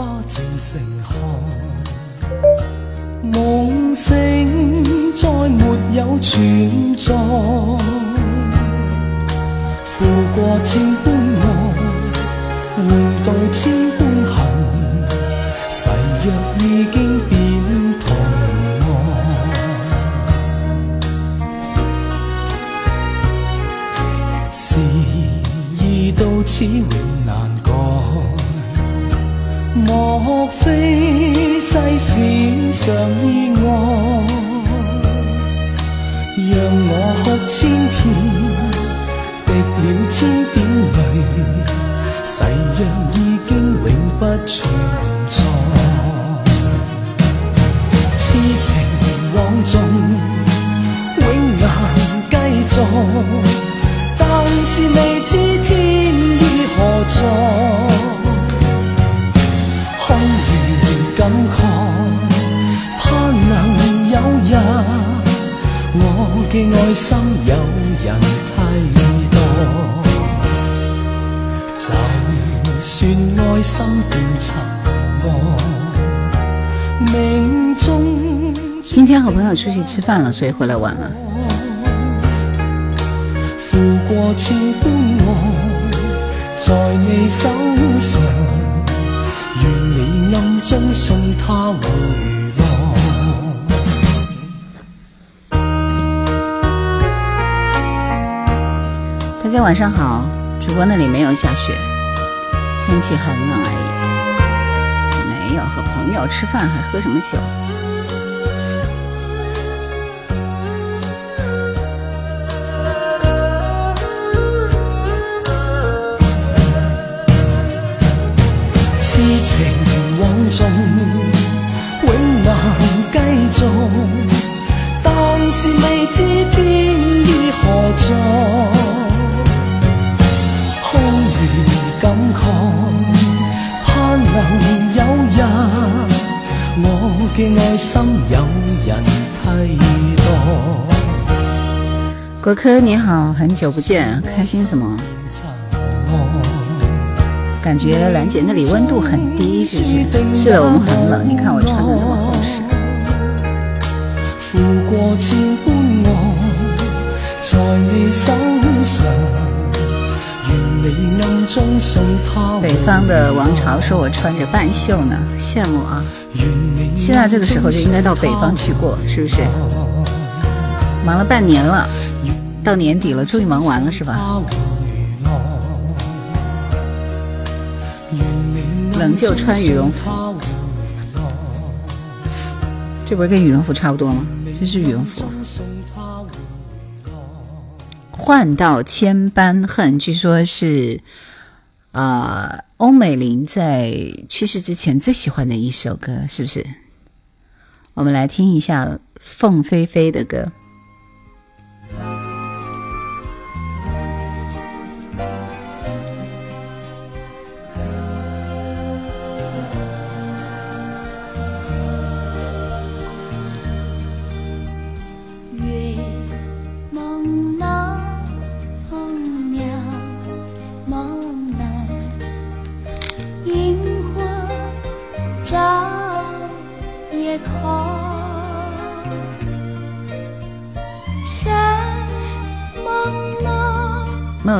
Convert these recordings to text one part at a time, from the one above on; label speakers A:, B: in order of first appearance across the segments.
A: 花渐成寒，梦醒再没有存在，负过千般常意外，让我哭千遍，滴了千点泪，誓约已经永不存在。痴情枉纵，永难继续，但是未知天意何在。嘅爱心有人替代。就算爱心变尘埃，命中
B: 今天和朋友出去吃饭了，所以回来晚了。
A: 负过千般爱，在你手上。愿你暗中送他往
B: 晚上好，主播那里没有下雪，天气很冷而已。没有和朋友吃饭还喝什么酒？国科你好，很久不见，开心什么？感觉兰姐那里温度很低，是不是？是的，我们很冷。你看我穿的那么厚实。
A: 负过千般爱，在你手上，愿你暗中送他。
B: 北方的王朝说我穿着半袖呢，羡慕啊！现在这个时候就应该到北方去过，是不是？忙了半年了，到年底了，终于忙完了，是吧？冷就穿羽绒服，这不是跟羽绒服差不多吗？这是羽绒服。换到千般恨，据说是啊，欧美玲在去世之前最喜欢的一首歌，是不是？我们来听一下凤飞飞的歌。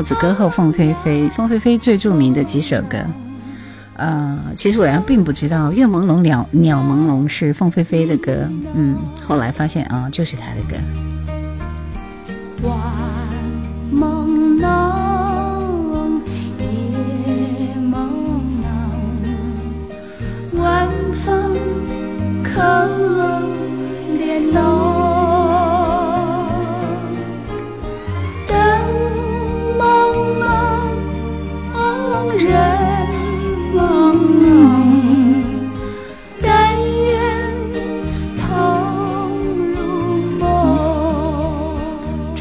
B: 子歌后凤飞飞，凤飞飞最著名的几首歌，呃，其实我原并不知道《月朦胧鸟鸟朦胧》是凤飞飞的歌，嗯，后来发现啊，就是她的歌。
C: 晚朦胧，夜朦胧，晚风可怜浓。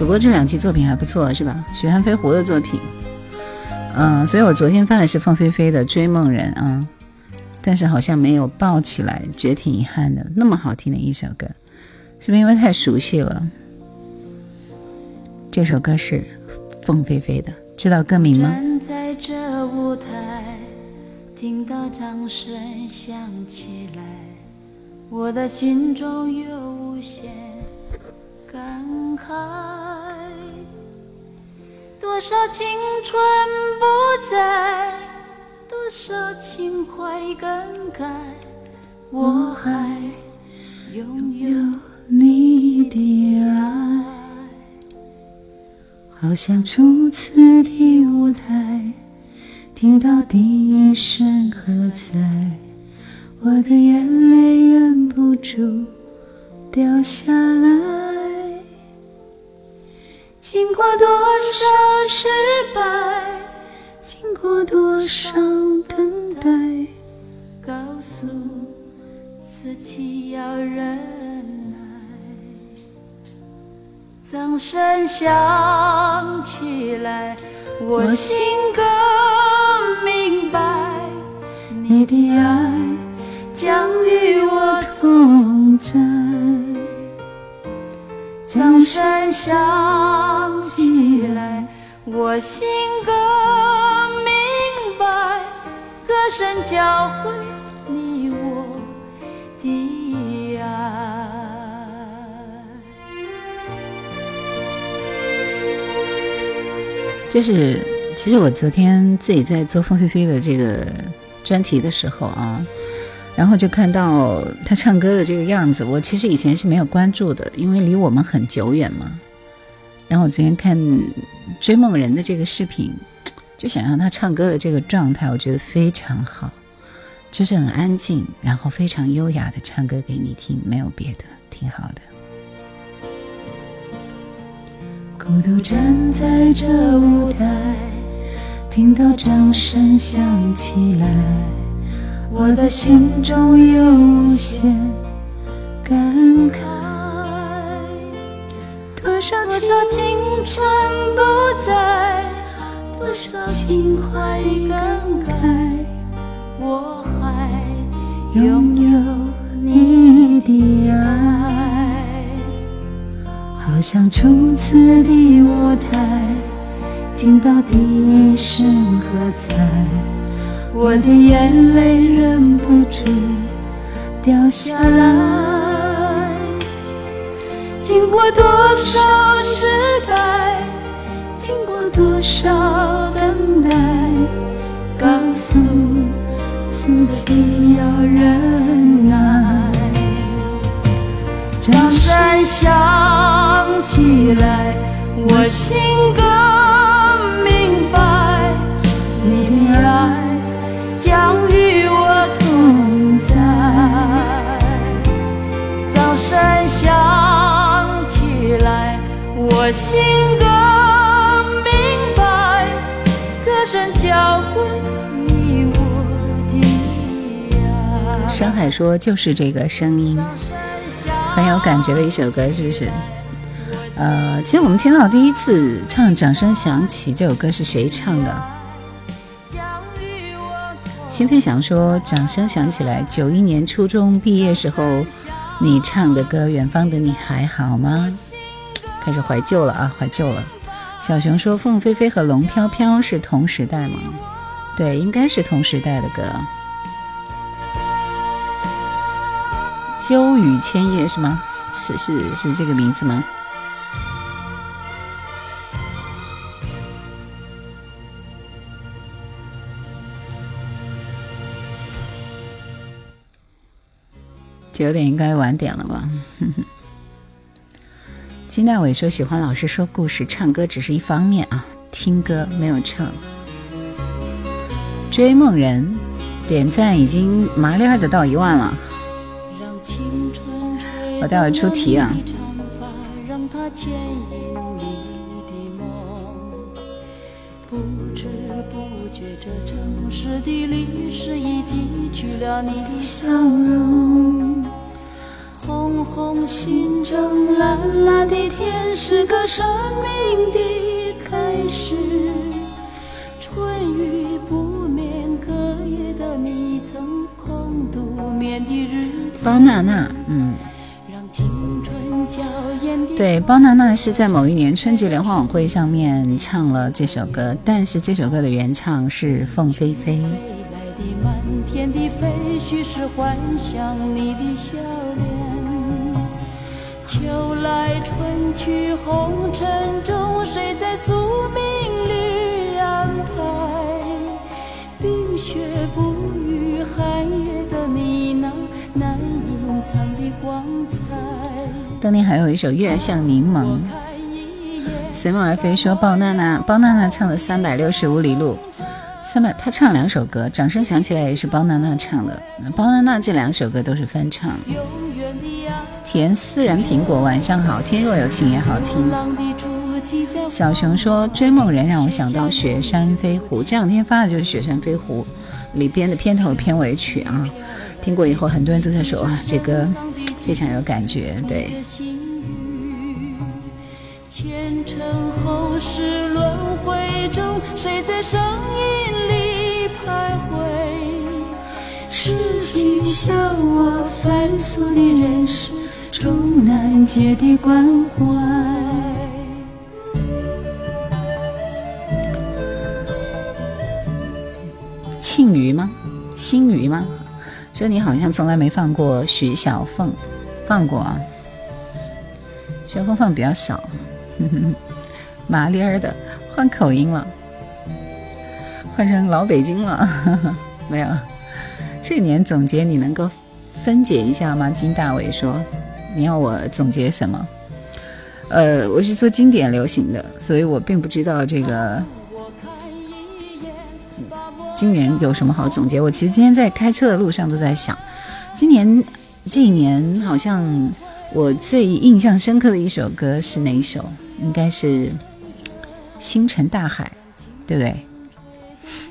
B: 不过这两期作品还不错，是吧？许汉飞狐的作品，嗯，所以我昨天发的是凤飞飞的《追梦人》啊，但是好像没有爆起来，觉得挺遗憾的。那么好听的一首歌，是不是因为太熟悉了？这首歌是凤飞飞的，知道歌名吗？
C: 听到掌声响起来，我的心中有无限感慨。多少青春不在，多少情怀更改，我还拥有你的爱。
B: 好像初次的舞台。听到第一声喝彩，我的眼泪忍不住掉下来。经过多少失败，经过多少等待，
C: 告诉自己要忍耐。掌声响起来，我心更。明白，你的爱将与我同在。掌声响起来，我心更明白，歌声教会你我的爱。
B: 这是。其实我昨天自己在做凤飞飞的这个专题的时候啊，然后就看到他唱歌的这个样子，我其实以前是没有关注的，因为离我们很久远嘛。然后我昨天看《追梦人》的这个视频，就想象他唱歌的这个状态，我觉得非常好，就是很安静，然后非常优雅的唱歌给你听，没有别的，挺好的。
C: 孤独站在这舞台。听到掌声响起来，我的心中有无限感慨。多少青春不在，多少情怀更改，我还拥有你的爱，好像初次的舞台。听到第一声喝彩，我的眼泪忍不住掉下来。经过多少失败，经过多少等待，告诉自己要忍耐。掌声响起来，我心更。我心更明白，歌声教会你我的爱。
B: 山海说：“就是这个声音，很有感觉的一首歌，是不是？”呃，其实我们听到第一次唱《掌声响起》这首歌是谁唱的？心飞翔说：“掌声响起来，九一年初中毕业时候，你唱的歌《远方的你还好吗》？开始怀旧了啊，怀旧了。”小熊说：“凤飞飞和龙飘飘是同时代吗？”对，应该是同时代的歌。秋雨千叶是吗？是是是这个名字吗？九点应该晚点了吧？金大伟说喜欢老师说故事，唱歌只是一方面啊，听歌没有唱。追梦人点赞已经麻利的到一万了，我待会出题啊。不知不觉，这城市的历史已记取了你的笑容。红红心中，蓝蓝的天，是个生命的开始。春雨不眠，隔夜的你曾空独眠的日子。包娜娜，嗯。对，包娜娜是在某一年春节联欢晚会上面唱了这首歌，但是这首歌的原唱是凤飞飞。
C: 天的飞絮是幻想你的笑脸。秋来春去红尘中，谁在宿命里安排？冰雪不语，寒夜的你那难隐藏的光彩。
B: 当年还有一首《月像柠檬》，随梦而飞说包娜娜，包娜娜唱的《三百六十五里路》。三百，他唱两首歌，掌声响起来也是包娜娜唱的。包娜娜这两首歌都是翻唱。甜私人苹果，晚上好，天若有情也好听。小熊说追梦人让我想到雪山飞狐，这两天发的就是雪山飞狐里边的片头片尾曲啊。听过以后，很多人都在说哇，这歌非常有感觉，对。
C: 前尘后世轮回中，谁在声音里徘徊？痴情笑我凡俗的人世终难解的关怀。
B: 庆余吗？新余吗？这你好像从来没放过徐小凤，放过啊？徐小凤放比较少。麻利儿的换口音了，换成老北京了，没有。这年总结你能够分解一下吗？金大伟说：“你要我总结什么？”呃，我是做经典流行的，所以我并不知道这个今年有什么好总结。我其实今天在开车的路上都在想，今年这一年好像我最印象深刻的一首歌是哪一首？应该是星辰大海，对不对？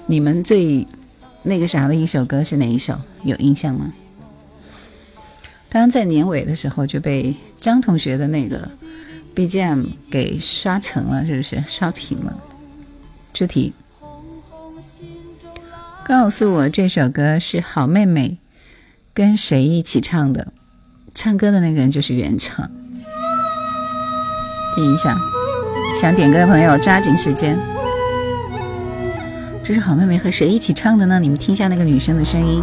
B: 你们最那个啥的一首歌是哪一首？有印象吗？刚刚在年尾的时候就被张同学的那个 BGM 给刷成了，是不是刷屏了？出题，告诉我这首歌是好妹妹跟谁一起唱的？唱歌的那个人就是原唱。听一下，想点歌的朋友抓紧时间。这是好妹妹和谁一起唱的呢？你们听一下那个女生的声音。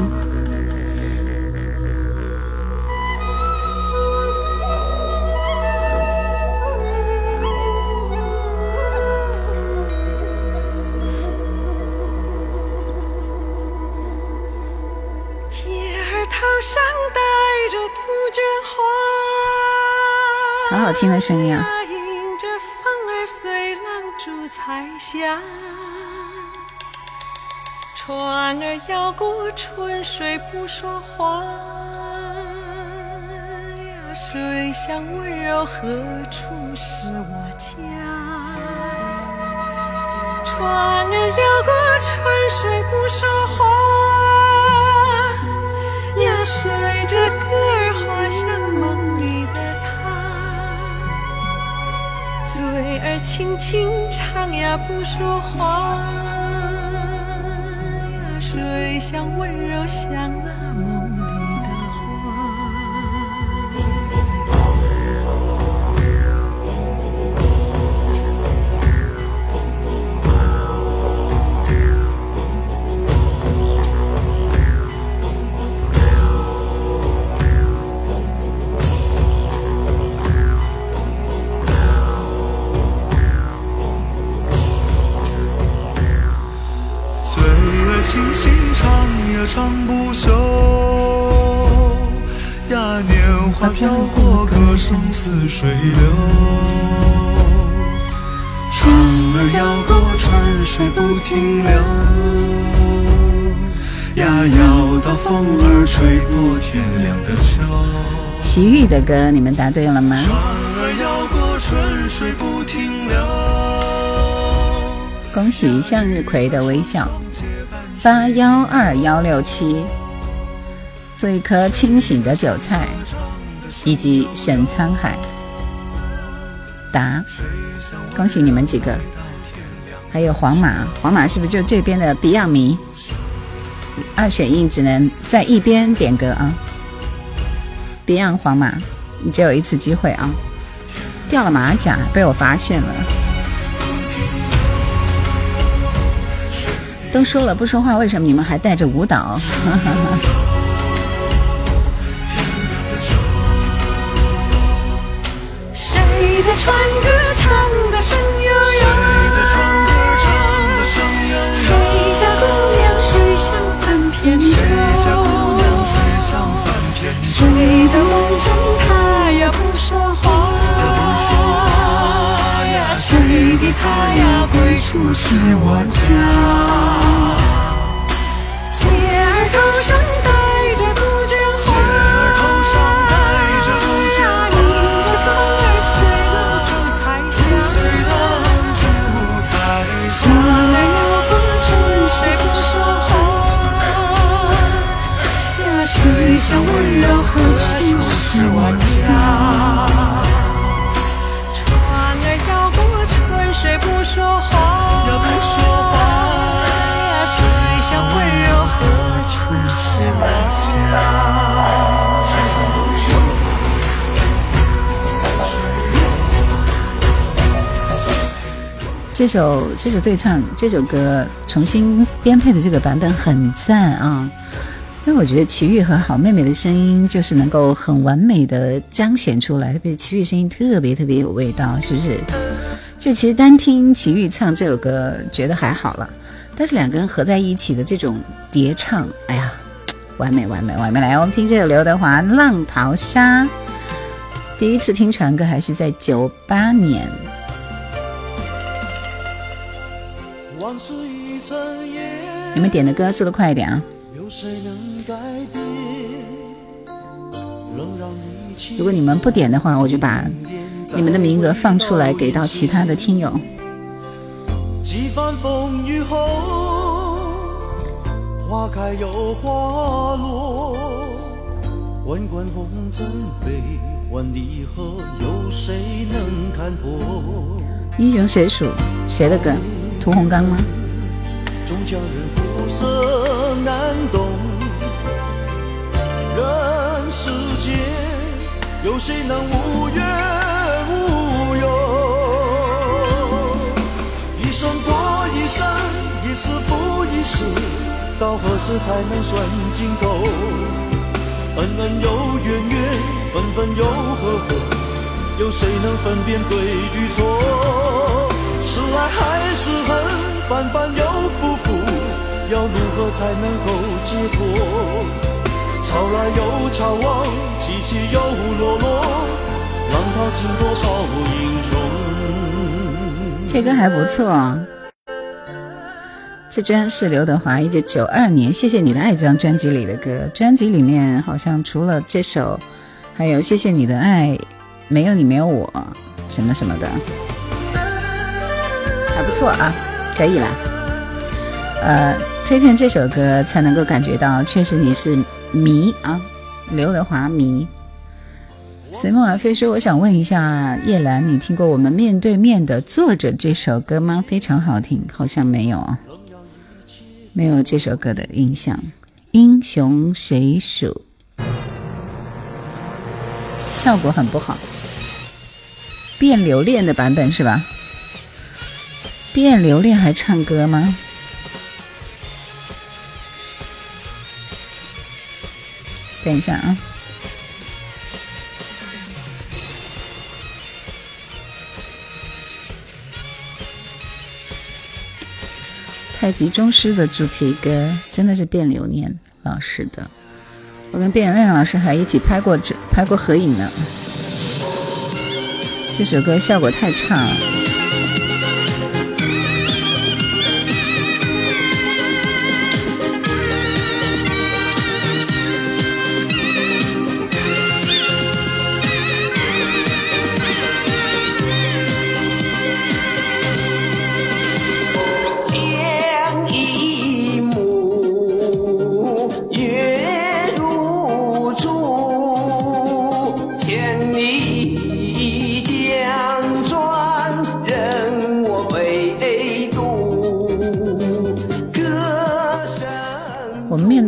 B: 听的声音啊！
D: 下，船儿摇过春水不说话呀，水乡温柔何处是我家？船儿摇过春水不说话呀，随着歌儿滑向梦水儿轻轻唱呀，不说话，水乡温柔像那
E: 轻轻唱呀唱不休呀，年华飘过，歌声似水流。船儿摇过春水不停留呀，摇到风儿吹破天亮的秋。
B: 齐豫的歌，你们答对了吗？
E: 船儿摇过春水不停留。
B: 恭喜向日葵的微笑。八幺二幺六七，做一颗清醒的韭菜，以及沈沧海，答，恭喜你们几个，还有黄马，黄马是不是就这边的 Beyond 迷？二选一，只能在一边点歌啊！Beyond 黄马，你只有一次机会啊！掉了马甲，被我发现了。都说了不说话，为什么你们还带着舞蹈？
C: 谁的船歌唱得声悠
E: 谁的唱歌唱得声悠悠？
C: 谁家姑娘水乡翻扁舟？
E: 谁？
C: 的梦中他也不说话？
E: 不说话呀，
C: 谁的他呀归处是我家？姐儿头上戴着杜鹃花姐，
E: 儿头上戴着杜鹃花
C: 迎着风儿随浪逐彩霞。
E: 随浪逐彩霞。
C: 船儿摇过春水不说话，呀，水乡温柔何处是我家？
B: 这首这首对唱这首歌重新编配的这个版本很赞啊！因为我觉得齐豫和好妹妹的声音就是能够很完美的彰显出来，特别是齐豫声音特别特别有味道，是不是？就其实单听齐豫唱这首歌觉得还好了，但是两个人合在一起的这种叠唱，哎呀，完美完美完美！来，我们听这首刘德华《浪淘沙》，第一次听传歌还是在九八年。你们点的歌速度快一点啊！
E: 有谁能改变？
B: 如果你们不点的话，我就把你们的名额放出来给到其他的听友。
E: 几番风雨后，花开又花落，滚滚红尘悲欢离合，有谁能看破？
B: 英雄谁属？谁的歌？屠洪刚吗？
E: 终将人苦涩难懂。人世间，有谁能无怨无忧？一生过一生，一世复一世，到何时才能算尽头？恩恩又怨怨，分分又合合，有谁能分辨对与错？是爱还是恨，反反又复复，要如何才能够解脱？潮来又潮往，起起又落落，浪淘尽多少英雄？
B: 这歌还不错啊。这专是刘德华一九九二年《谢谢你的爱》这张专辑里的歌。专辑里面好像除了这首，还有《谢谢你的爱》，没有你没有我，什么什么的，还不错啊，可以啦。呃，推荐这首歌才能够感觉到，确实你是迷啊，刘德华迷。随梦而飞说：“我想问一下叶兰，你听过我们面对面的坐着这首歌吗？非常好听，好像没有啊，没有这首歌的印象。英雄谁属？效果很不好。变留恋的版本是吧？变留恋还唱歌吗？等一下啊。”太极宗师的主题歌真的是变留念老师的，我跟卞留念老师还一起拍过这拍过合影呢。这首歌效果太差了。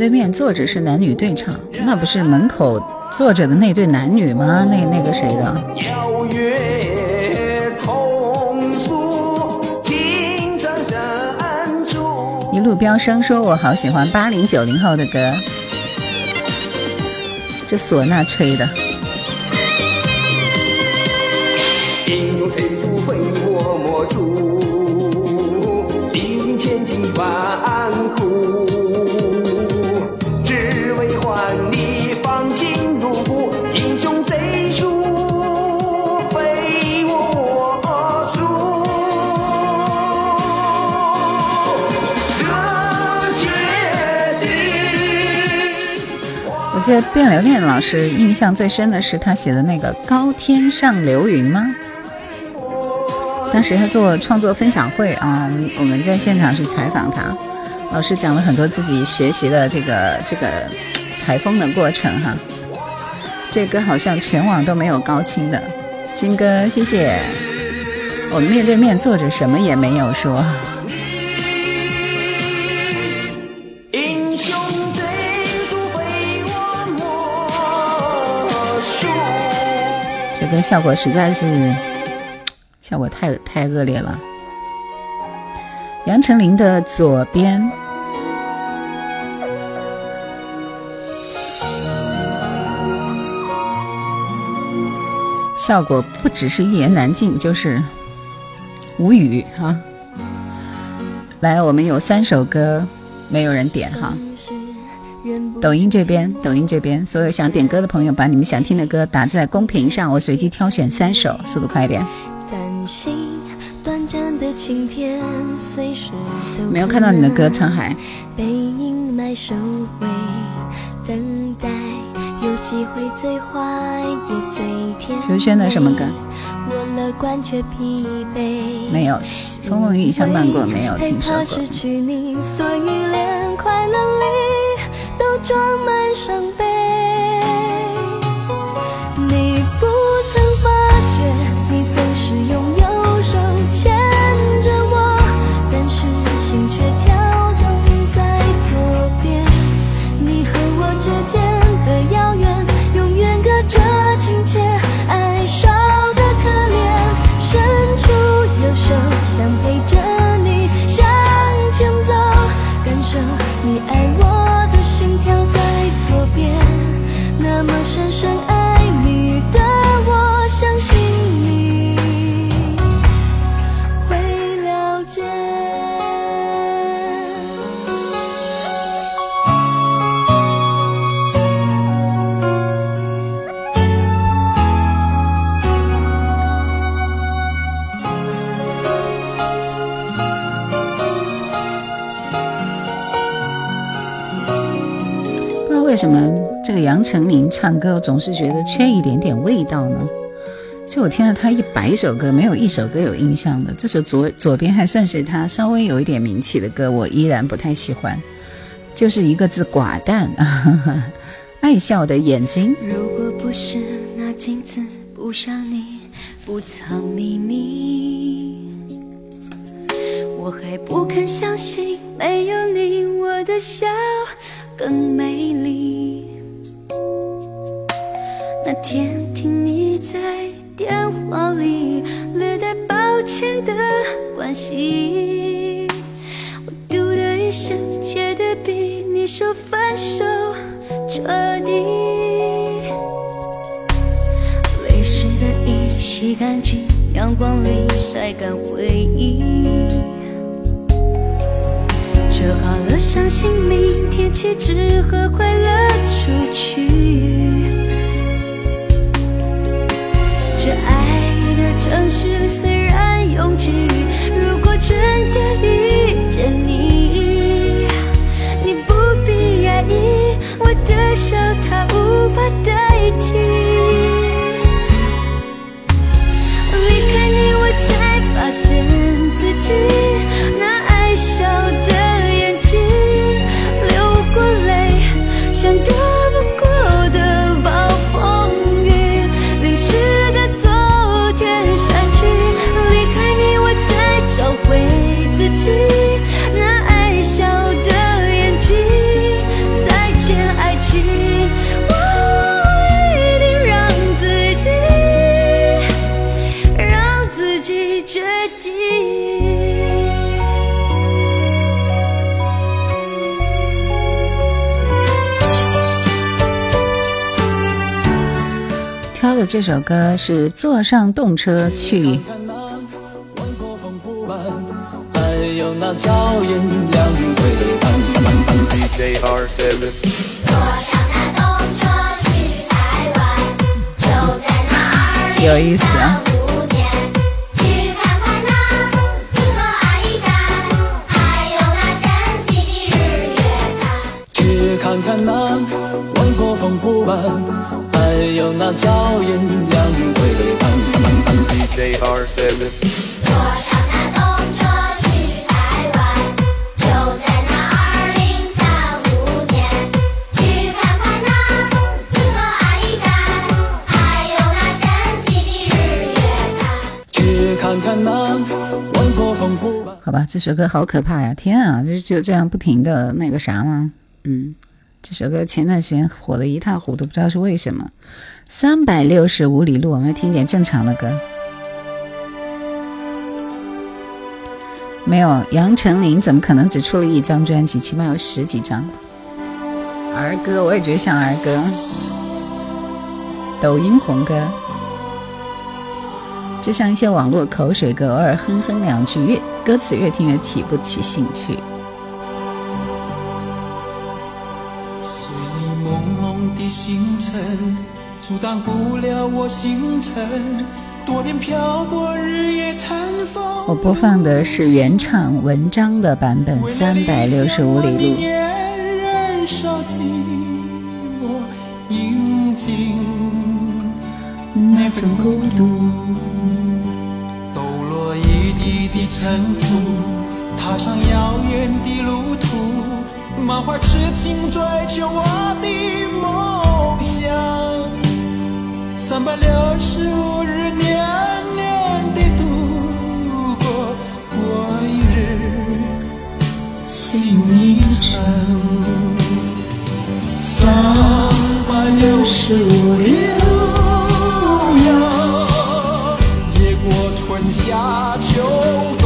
B: 对面坐着是男女对唱，那不是门口坐着的那对男女吗？那那个谁的？一路飙升说：“我好喜欢八零九零后的歌。”这唢呐吹的。记得卞留恋老师印象最深的是他写的那个《高天上流云》吗？当时他做创作分享会啊，我们我们在现场去采访他，老师讲了很多自己学习的这个这个采风的过程哈。这歌好像全网都没有高清的，军哥谢谢。我们面对面坐着，什么也没有说。这歌效果实在是效果太太恶劣了。杨丞琳的左边，效果不只是一言难尽，就是无语哈、来，我们有三首歌，没有人点哈。抖音这边，抖音这边，所有想点歌的朋友，把你们想听的歌打在公屏上，我随机挑选三首，速度快一点。
C: 担心短暂的晴天，随时都
B: 没有看到你的歌，沧海。
C: 被阴霾收回，等待有机会最坏也最甜。
B: 徐轩的什么歌？
C: 我乐观却疲惫。
B: 没有，风风雨雨相伴过，没有听说过
C: 失。去你，所以连快乐里都装满伤我
B: 总是觉得缺一点点味道呢。就我听了他一百首歌，没有一首歌有印象的。这首左左边还算是他稍微有一点名气的歌，我依然不太喜欢，就是一个字寡淡。爱笑的眼睛，
C: 如果不是那镜子不像你，不藏秘密，我还不肯相信没有你，我的笑更美丽。那天听你在电话里略带抱歉的关心，我嘟的一声，觉得比你说分手彻底。泪湿的衣洗干净，阳光里晒干回忆。折好了伤心，明天起只和快乐出去。
B: 挑的这首歌是《坐上动车去》。
A: 看那万国澎湖湾，还有
B: 意思啊！
C: 去看看那银河阿里山，还有那神奇的日月潭。
A: 去看看那万国澎湖湾，还有那硝烟两对岸。
C: 坐上那动车去台湾，就在那二零三五年。去看看那银河阿里山，还有那神奇的日月潭。
A: 去看看那万国澎湖湾。
B: 好吧，这首歌好可怕呀！天啊，就就这样不停的那个啥吗？嗯，这首歌前段时间火的一塌糊涂，不知道是为什么。三百六十五里路，我们听点正常的歌。没有，杨丞琳怎么可能只出了一张专辑？起码有十几张。儿歌，我也觉得像儿歌。抖音红歌，就像一些网络口水歌，偶尔哼哼两句，越歌词越听越提不起兴趣。
A: 的星辰，阻挡不了我星辰。多年漂泊，日夜餐风。
B: 我播放的是原唱文章的版本，三百六十五里路。
A: 那份孤独。抖落一地的尘土，踏上遥远的路途，满怀痴情追求我的梦想。三百六十五日，年年的度过，过一日，心一程。三百六十五里路呀，越过春夏秋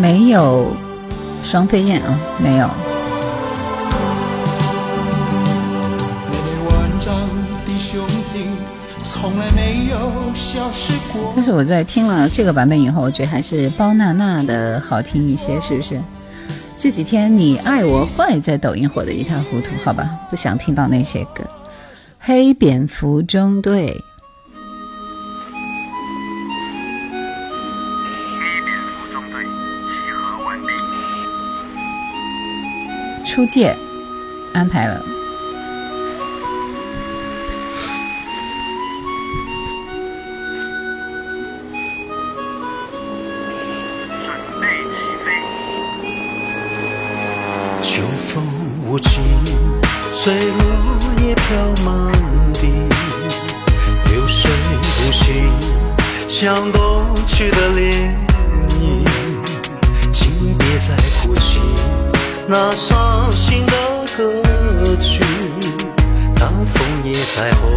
B: 没有双飞燕啊，没有。但是我在听了这个版本以后，我觉得还是包娜娜的好听一些，是不是？这几天你爱我坏在抖音火得一塌糊涂，好吧，不想听到那些歌。黑蝙蝠中队，出界安排了。
E: 秋风无情，随落叶飘满地，流水无形，像过去的涟那伤心的歌曲。当枫叶再红，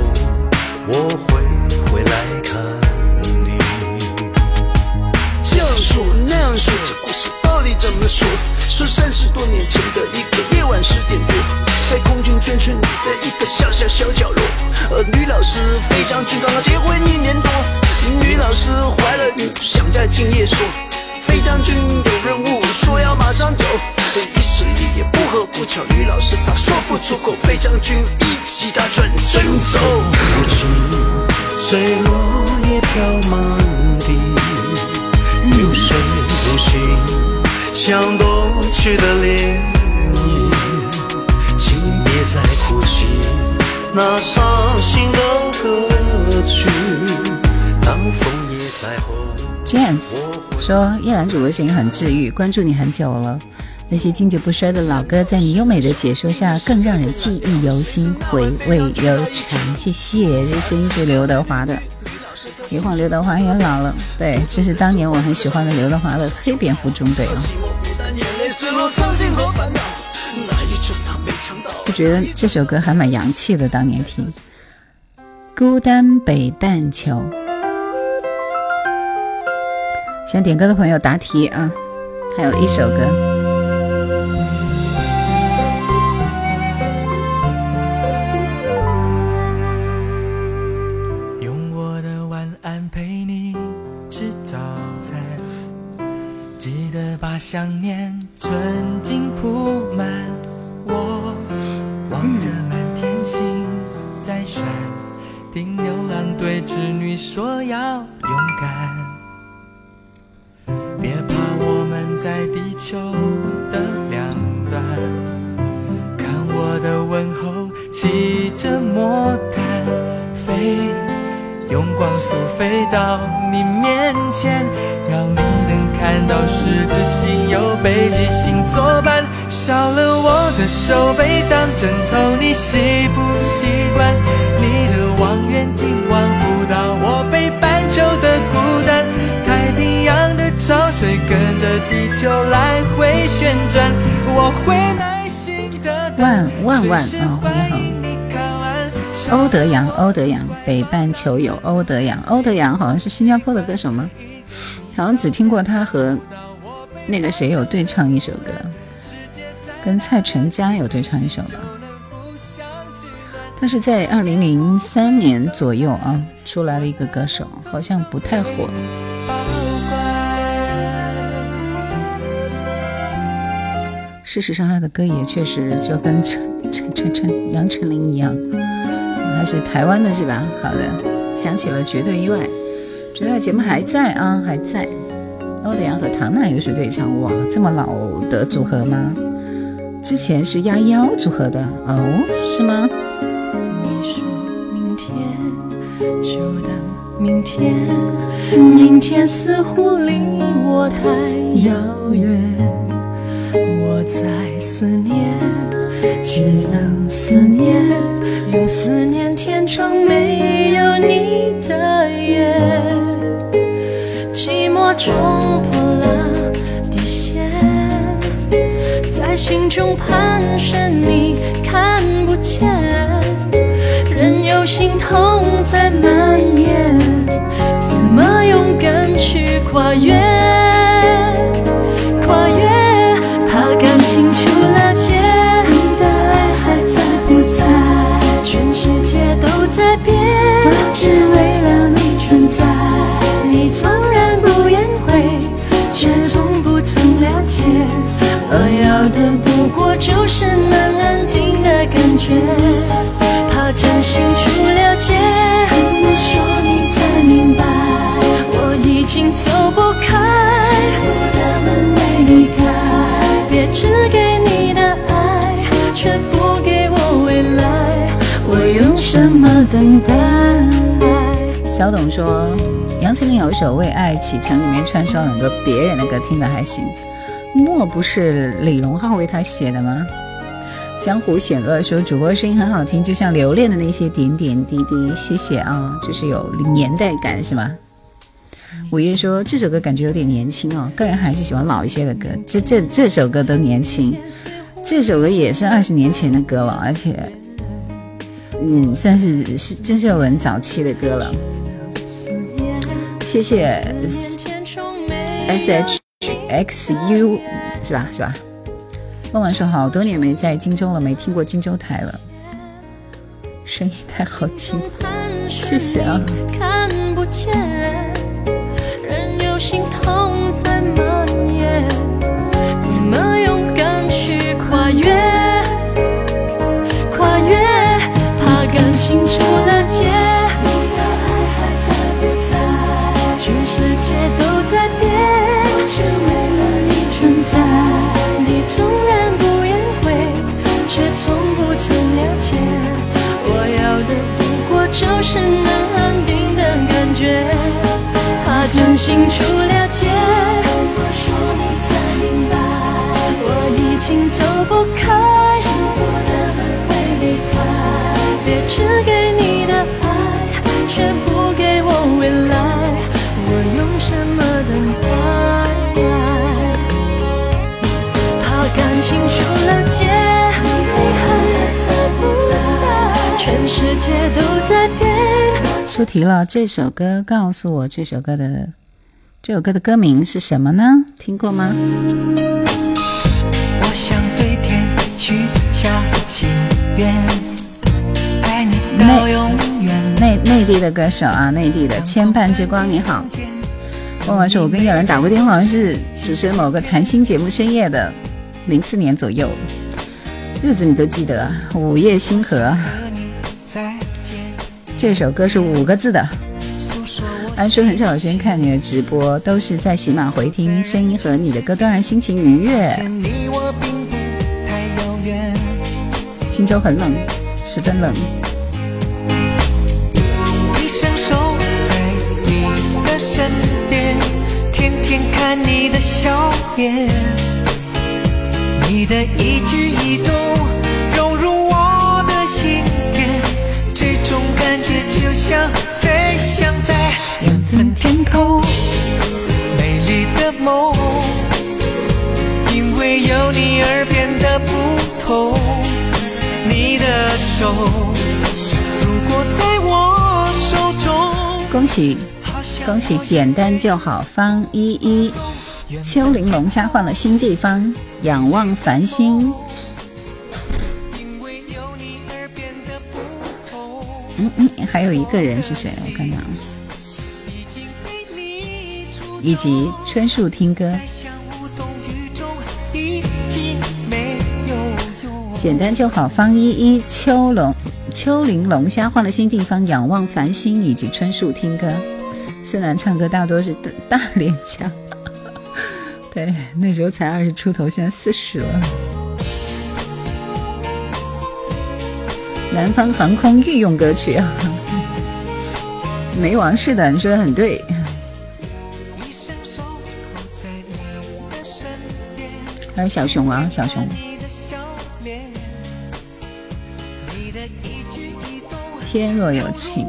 E: 我会回来看你。这样说那样说，这故事到底怎么说？说三十多年前的一个夜晚十点多，在空军眷村里的一个小小小角落，呃，女老师费将军刚刚结婚一年多，女老师怀了孕，想在今夜说，费将军有任务，说要马上走。一时一夜不合不巧，女老师她说不出口，费将军一起她转身走。无情，随落叶飘满地。流水如行，像东去的涟漪。请别再哭泣，那伤心的歌曲。当枫叶再红
B: ，Jans 说叶兰主播声音很治愈，关注你很久了。那些经久不衰的老歌，在你优美的解说下，更让人记忆犹新，回味悠长。谢谢，这声音是刘德华的。一晃刘德华也老了，对，这是当年我很喜欢的刘德华的黑蝙蝠中队啊。就觉得这首歌还蛮洋气的，当年听。孤单北半球，想点歌的朋友答题啊！还有一首歌。
F: 吃早餐，记得把想念存进铺满，我望着满天星在闪，听牛郎对织女说要勇敢。别怕，我们在地球的两端，看我的问候骑着魔毯飞，用光速飞到你面前，要你能。看到十字星有北极星作伴，少了我的手背当枕头，你习不习惯？你的望远镜望不到我北半球的孤单，太平洋的潮水跟着地球来回旋转，我会耐心的等。
B: 万万万啊！你好，欧德阳，欧德阳，北半球有欧德阳，欧德阳好像是新加坡的歌手吗？好像只听过他和那个谁有对唱一首歌，跟蔡淳佳有对唱一首吧。他是在二零零三年左右啊出来了一个歌手，好像不太火。事实上，他的歌也确实就跟陈陈陈陈杨丞琳一样，是台湾的是吧？好的，想起了绝对意外。觉得节目还在啊，还在。欧德阳和唐娜又是对唱，哇，这么老的组合吗？之前是丫幺组合的哦，是吗？
C: 你说明天就等明天，明天似乎离我太遥远。我在思念，只能思念，用思念填充没有你的夜。寂寞冲破了底线，在心中盘旋，你看不见，任由心痛在蔓延，怎么勇敢去跨越？只为了你存在，你纵然不言悔，却从不曾了解。我要的不过就是能安静的感觉，怕真心出了界，怎么说你才明白？我已经走不开，我的门为你开，别只给你的爱，却不给我未来，我用什么等待？
B: 小董说，杨丞琳有一首《为爱启程》，里面串烧很多别人的歌，听着还行。莫不是李荣浩为他写的吗？江湖险恶说主播声音很好听，就像留恋的那些点点滴滴。谢谢啊，就是有年代感是吗？午夜说这首歌感觉有点年轻哦，个人还是喜欢老一些的歌。这这这首歌都年轻，这首歌也是二十年前的歌了，而且，嗯，算是是郑秀文早期的歌了。谢谢 S H。X U 是吧是吧？梦梦说好多年没在荆州了，没听过荆州台了，声音太好听，谢谢啊。
C: 就是能安定的感觉，怕真心出了解。如果说你才明白，我已经走不开，幸福的门会离开。别只给你的爱，却不给我。未来，我用什么等待？怕感情出了界，你还在不在？全世界都在变。
B: 出题了，这首歌告诉我这首歌的这首歌的歌名是什么呢？听过吗？
F: 我想对天许下心愿，爱你到永远。
B: 内内地的歌手啊，内地的牵绊之光，你好。问完说，我跟叶兰打过电话，好像是主持人某个谈心节目深夜的，零四年左右，日子你都记得啊。午夜星河，
F: 和你再见，
B: 这首歌是五个字的。安说很少有时间看你的直播，都是在喜马回听声音和你的歌，都让人心情愉悦。
F: 你我并不太遥远。
B: 荆州很冷，十分冷。
F: 一生守在你的身边，天天看你的笑脸，你的一举一动而变得不同。你的手，如果在我手中，
B: 恭喜恭喜，简单就好。方依依，秋玲龙虾换了新地方，仰望繁星。
F: 因为有你而变得不同。
B: 嗯嗯，还有一个人是谁？我看看啊，
F: 已经陪你出
B: 以及春树听歌，简单就好。方依依，秋龙秋玲龙虾换了新地方，仰望繁星，以及春树听歌。虽然唱歌大多是大脸腔，对，那时候才二十出头，现在四十了。南方航空御用歌曲啊，没完是的，你说的很对。
F: 一生守候在你的身边，
B: 还有小熊啊，小熊，天若有情，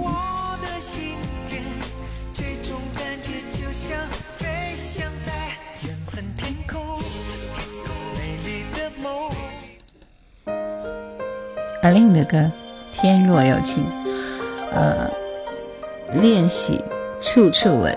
B: 阿令的歌《天若有情》，呃，练习处处吻。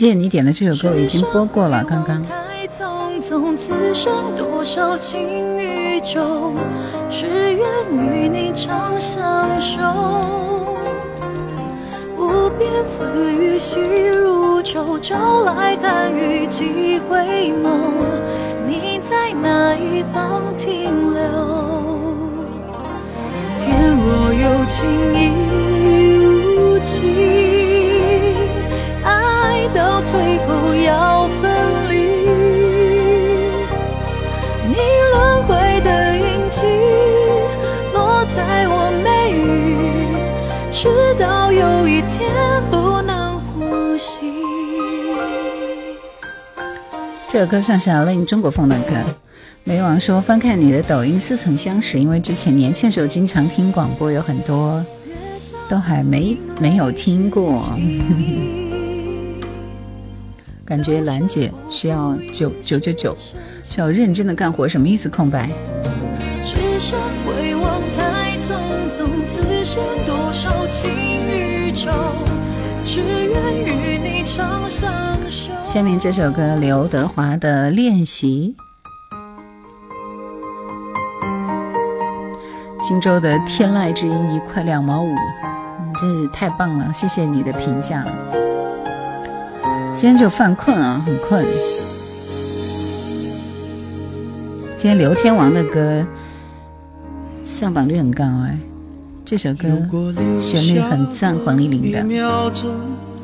C: 情。
B: 遇见你点的这首歌我已经播过了，刚刚。
C: 太匆匆，此生多少情与愁，只愿与你长相守。无边丝雨细如舟，朝来寒雨几回眸。你在哪一方停留？天若有情亦无情，
B: 这首歌算是阿令中国风的歌。梅王说，翻看你的抖音似曾相识，因为之前年轻的时候经常听广播，有很多都还没没有听过。感觉兰姐需要九九九九，需要认真的干活，什么意思？空白。
C: 只身回望太匆匆，此生多少情与愁，只愿与你长相守。
B: 下面这首歌刘德华的《练习》，荆州的天籁之音一块两毛五，嗯真是太棒了，谢谢你的评价。今天就犯困啊，很困。今天刘天王的歌上榜率很高哎，这首歌旋律很赞，黄丽玲的。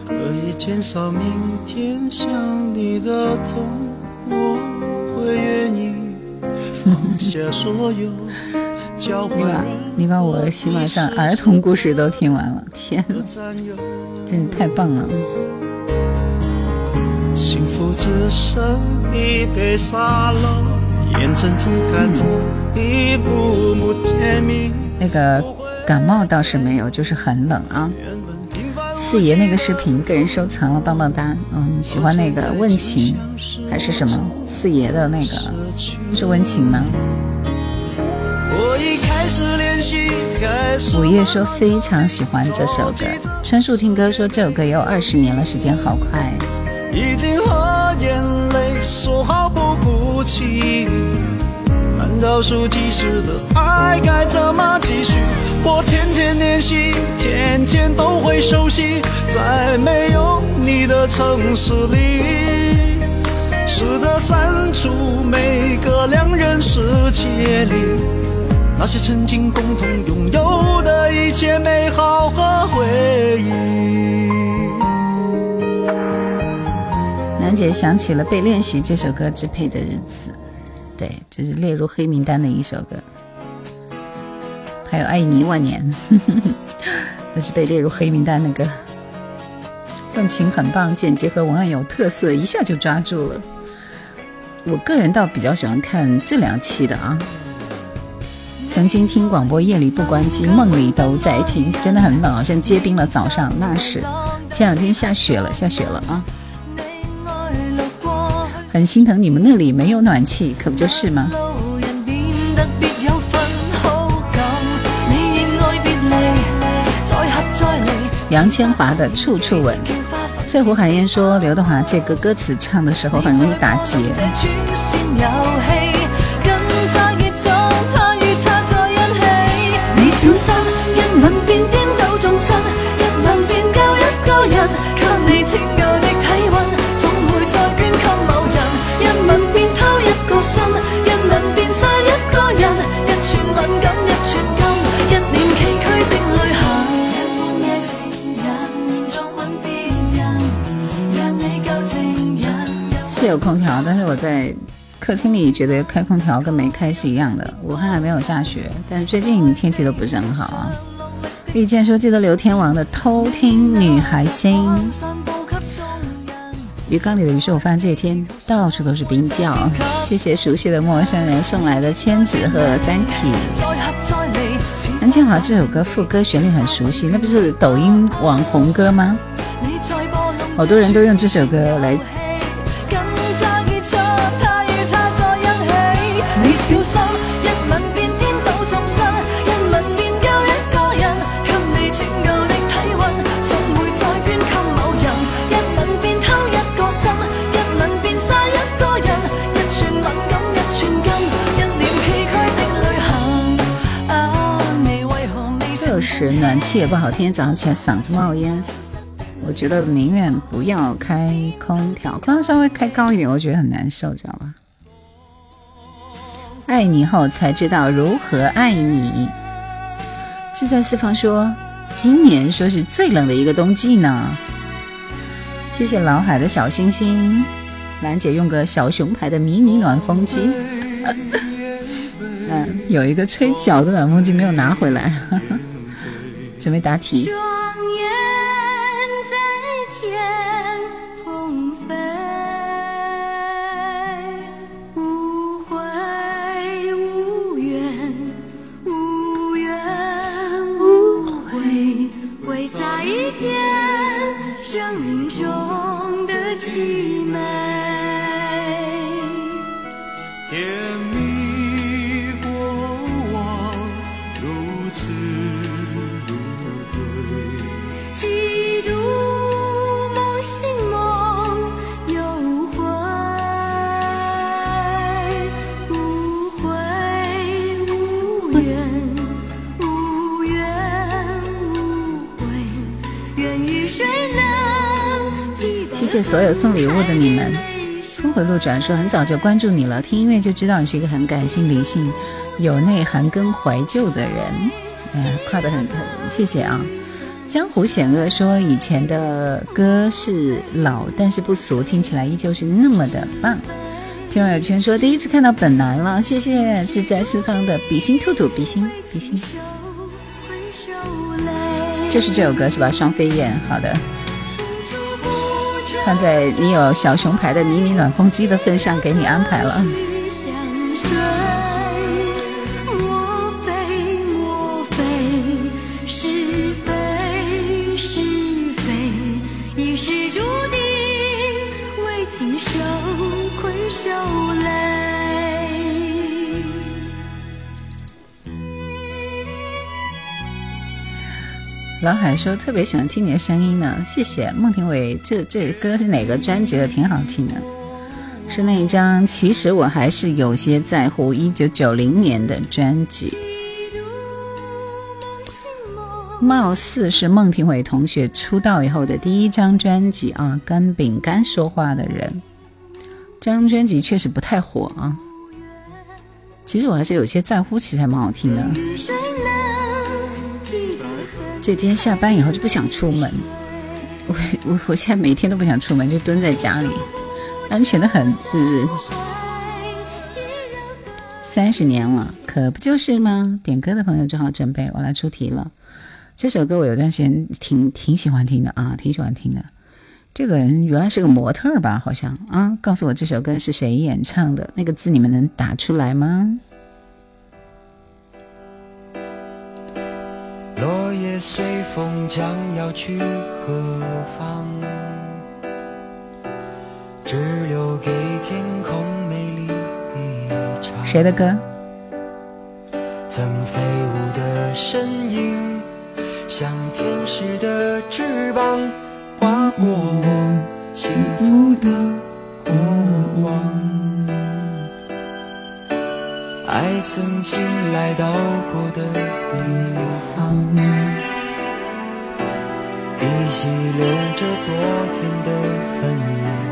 B: 可以减少明天想你的痛，我会愿意放下所有。你把，你把我喜马上儿童故事都听完了，天，真的太棒了。幸福只剩一杯沙漏，眼睁睁看着一幕幕甜蜜。那个感冒倒是没有，就是很冷啊。四爷那个视频个人收藏了，棒棒哒。嗯，喜欢那个问情还是什么？四爷的那个是温情吗？午夜说非常喜欢这首歌。川树听歌说这首歌也有二十年了，时间好快。已经和眼泪说好不哭泣，难道说即使的爱该怎么继续？我天天练习，天天都会熟悉，在没有你的城市里，试着删除每个两人世界里那些曾经共同拥有的一切美好和回忆。楠姐想起了被练习这首歌支配的日子，对，这是列入黑名单的一首歌。还有爱你万年，这是被列入黑名单的歌。问情很棒，剪辑和文案有特色，一下就抓住了。我个人倒比较喜欢看这两期的啊。曾经听广播，夜里不关机，梦里都在听，真的很冷，好像结冰了。早上那是，前两天下雪了，下雪了啊。很心疼你们那里没有暖气，可不就是吗？杨千嬅的《处处吻》，翠湖海燕说刘德华这个歌词唱的时候很容易打结。有空调，但是我在客厅里觉得开空调跟没开是一样的。武汉还没有下雪，但是最近天气都不是很好啊。遇见说记得刘天王的《偷听女孩心》。鱼缸里的鱼是，我发现这一天到处都是冰窖。谢谢熟悉的陌生人送来的千纸鹤，Thank you。南千华这首歌副歌旋律很熟悉，那不是抖音网红歌吗？好多人都用这首歌来。暖气也不好，天天早上起来嗓子冒烟。我觉得宁愿不要开空调，空调稍微开高一点，我觉得很难受，知道吧？爱你后才知道如何爱你。志在四方说，今年说是最冷的一个冬季呢。谢谢老海的小星星，兰姐用个小熊牌的迷你暖风机。嗯，有一个吹脚的暖风机没有拿回来。准备答题。所有送礼物的你们，峰回路转说很早就关注你了，听音乐就知道你是一个很感性、理性、有内涵跟怀旧的人。哎呀，夸得很很，谢谢啊！江湖险恶说以前的歌是老，但是不俗，听起来依旧是那么的棒。听友圈说第一次看到本男了，谢谢志在四方的比心兔兔，比心比心，就是这首歌是吧？双飞燕，好的。看在你有小熊牌的迷你暖风机的份上，给你安排了。老海说特别喜欢听你的声音呢，谢谢孟庭苇。这这歌是哪个专辑的？挺好听的，是那一张。其实我还是有些在乎一九九零年的专辑，貌似是孟庭苇同学出道以后的第一张专辑啊。跟饼干说话的人，这张专辑确实不太火啊。其实我还是有些在乎，其实还蛮好听的。这天下班以后就不想出门，我我我现在每天都不想出门，就蹲在家里，安全的很，是不是？三十年了，可不就是吗？点歌的朋友做好准备，我来出题了。这首歌我有段时间挺挺喜欢听的啊，挺喜欢听的。这个人原来是个模特吧？好像啊，告诉我这首歌是谁演唱的？那个字你们能打出来吗？
A: 落叶随风将要去何方？只留给天空美丽一场。
B: 谁的歌？
A: 曾飞舞的身影，像天使的翅膀，划过我幸福的过往。爱曾经来到过的地方，依稀留着昨天的芬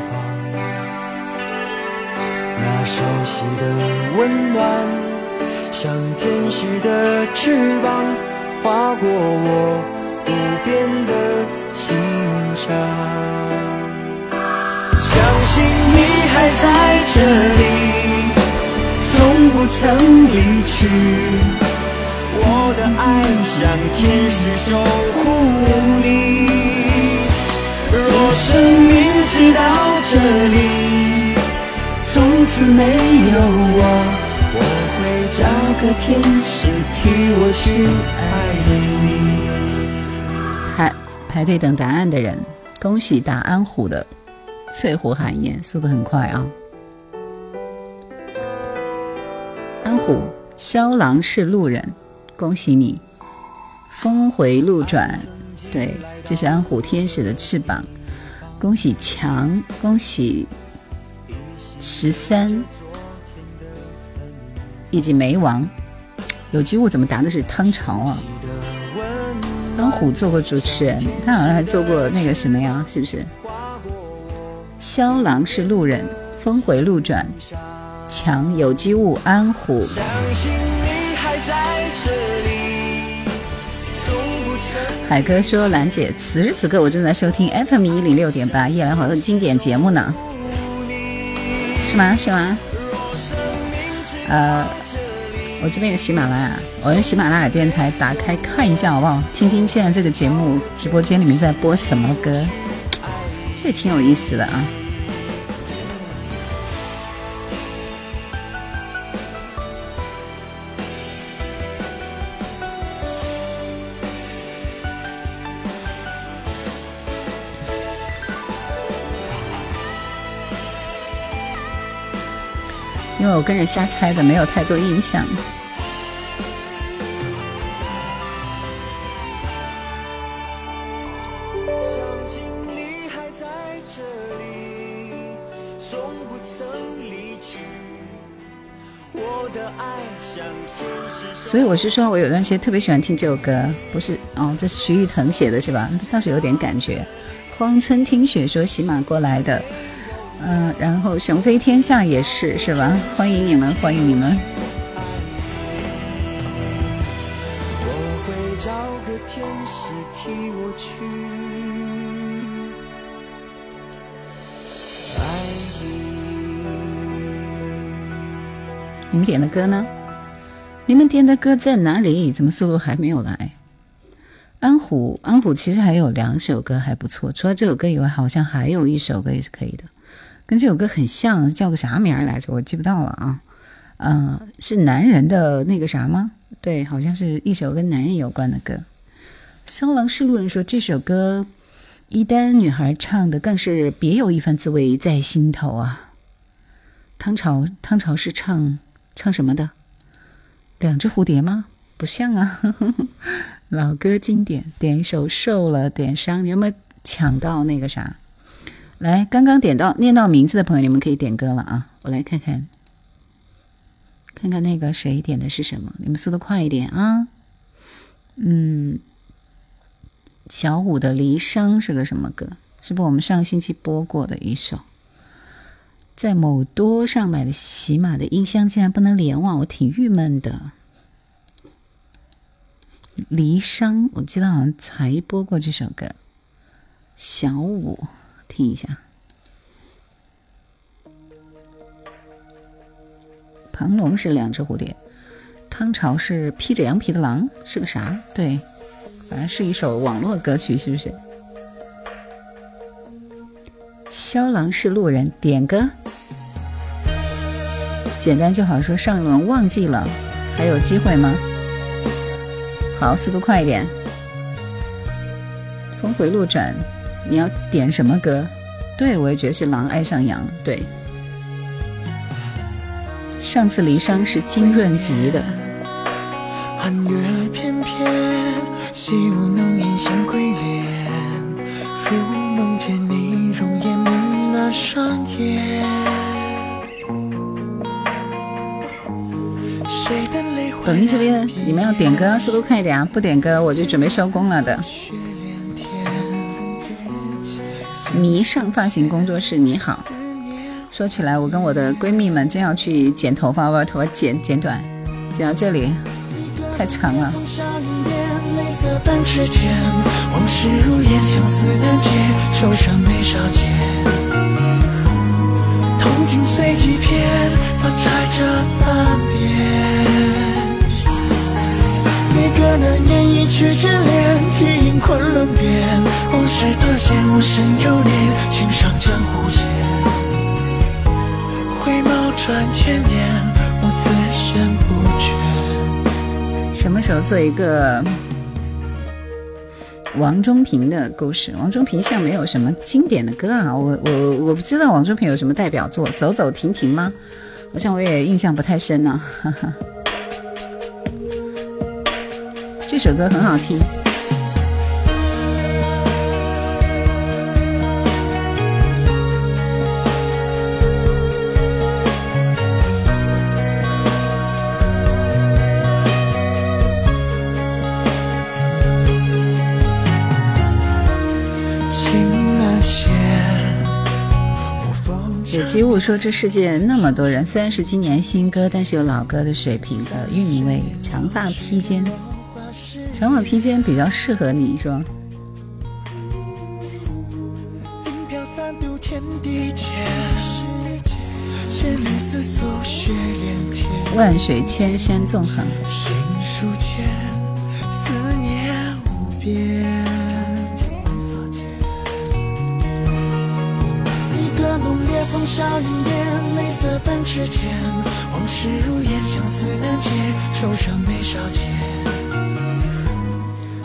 A: 芳。那熟悉的温暖，像天使的翅膀，划过我无边的心上。相信你还在这里。从不曾离去，我的爱像天使守护你。若生命直到这里，从此没有我，我会找个天使替我去爱
B: 你。排排队等答案的人，恭喜答安虎的翠湖寒烟，速度很快啊！安虎，萧郎是路人，恭喜你，峰回路转。对，这是安虎天使的翅膀。恭喜强，恭喜十三，以及梅王。有机物怎么答的是汤潮啊？安虎做过主持人，他好像还做过那个什么呀？是不是？萧郎是路人，峰回路转。强有机物安虎。海哥说：“兰姐，此时此刻我正在收听 FM 一零六点八夜晚好像经典节目呢，是吗？是吗？呃，我这边有喜马拉雅，我用喜马拉雅电台打开看一下好不好？听听现在这个节目直播间里面在播什么歌，这挺有意思的啊。”我跟着瞎猜的，没有太多印象。所以我是说，我有段时间特别喜欢听这首歌，不是哦，这是徐誉滕写的是吧？倒是有点感觉。荒村听雪说喜马过来的。嗯，然后雄飞天下也是是吧？欢迎你们，欢迎你们。你们点的歌呢？你们点的歌在哪里？怎么速度还没有来？安虎，安虎其实还有两首歌还不错，除了这首歌以外，好像还有一首歌也是可以的，跟这首歌很像，叫个啥名来着？我记不到了啊。嗯，是男人的那个啥吗？对，好像是一首跟男人有关的歌。肖郎是路人说这首歌，一丹女孩唱的更是别有一番滋味在心头啊。汤潮，汤潮是唱。唱什么的？两只蝴蝶吗？不像啊，老歌经典，点一首《受了点伤》。你有没有抢到那个啥？来，刚刚点到念到名字的朋友，你们可以点歌了啊！我来看看，看看那个谁点的是什么？你们速度快一点啊！嗯，小五的《离殇》是个什么歌？是不是我们上星期播过的一首？在某多上买的喜马的音箱竟然不能联网，我挺郁闷的。离殇，我记得好像才播过这首歌。小五，听一下。庞龙是两只蝴蝶，汤潮是披着羊皮的狼，是个啥？对，反正是一首网络歌曲，是不是？萧郎是路人，点歌，简单就好。说上一轮忘记了，还有机会吗？好，速度快一点。峰回路转，你要点什么歌？对，我也觉得是狼爱上羊。对，上次离殇是金润吉的。寒月翩翩，细雾浓烟相归恋，如梦见你容颜。双眼。抖音这边你们要点歌，速度快一点啊！不点歌我就准备收工了的。迷上发型工作室，你好。说起来，我跟我的闺蜜们正要去剪头发，我把头发剪剪短，剪到这里，太长了。风景随几片，发摘着斑点。你可能演一曲眷恋，题咏昆仑边。往事多现，无声又念，心上江湖险。回眸转千年，我此生不倦。什么时候做一个？王中平的故事，王中平像没有什么经典的歌啊，我我我不知道王中平有什么代表作，走走停停吗？好像我也印象不太深呢。这首歌很好听。吉武说：“这世界那么多人，虽然是今年新歌，但是有老歌的水平的韵味。长发披肩，长发披肩比较适合你，是吧？”万水千山纵横。风沙云烟，泪色半指尖，往事如烟，相思难解，手上没少钱。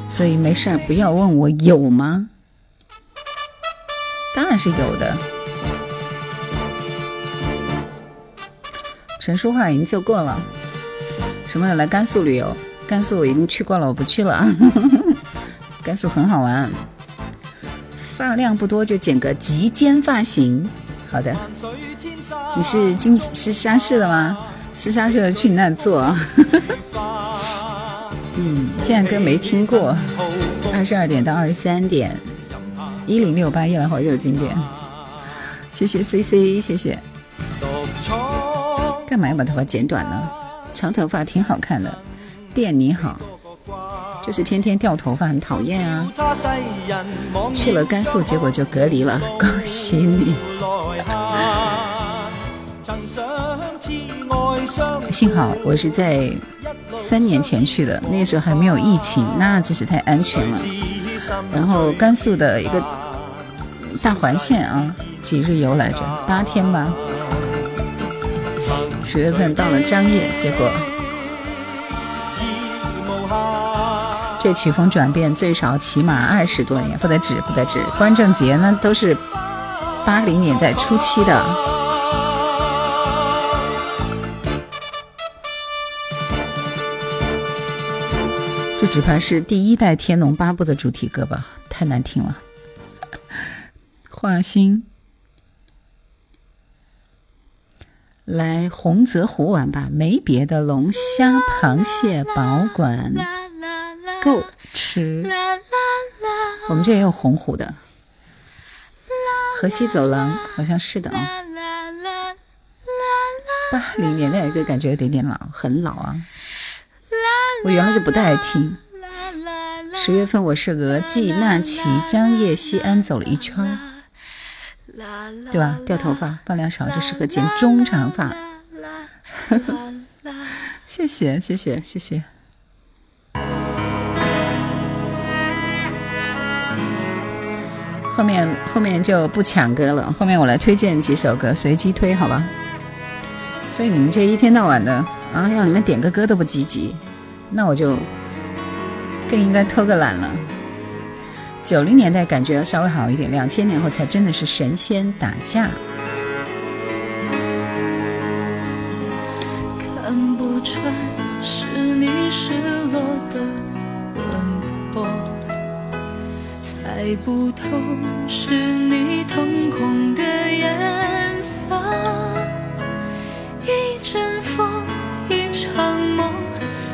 B: 所以没事儿，不要问我有吗？当然是有的。陈淑桦已经就过了。什么时候来甘肃旅游？甘肃我已经去过了，我不去了。甘肃很好玩。发量不多，就剪个及肩发型。好的，你是金是沙市的吗？是沙市的去你那坐。嗯，现在歌没听过。二十二点到二十三点，一零六八夜来好就有经典。谢谢 C C，谢谢。干嘛要把头发剪短呢？长头发挺好看的。店你好，就是天天掉头发很讨厌啊。去了甘肃，结果就隔离了，恭喜你。幸好我是在三年前去的，那个时候还没有疫情，那真是太安全了。然后甘肃的一个大环线啊，几日游来着？八天吧。十月份到了张掖，结果这曲风转变最少起码二十多年，不得止，不得止。关正杰呢都是八零年代初期的。这只怕是第一代《天龙八部》的主题歌吧，太难听了。画心。来洪泽湖玩吧，没别的，龙虾、螃蟹保管够吃。我们这也有洪湖的，河西走廊好像是的啊。八零年代歌感觉有点点老，很老啊。我原来就不太爱听。十月份我是额济纳旗张掖西安走了一圈。对吧？掉头发，放量少就适合剪中长发。谢谢谢谢谢谢。后面后面就不抢歌了，后面我来推荐几首歌，随机推好吧？所以你们这一天到晚的啊，让你们点个歌都不积极，那我就更应该偷个懒了。九零年代感觉稍微好一点，两千年后才真的是神仙打架。
C: 猜不透是你瞳孔的颜色。一阵风，一场梦，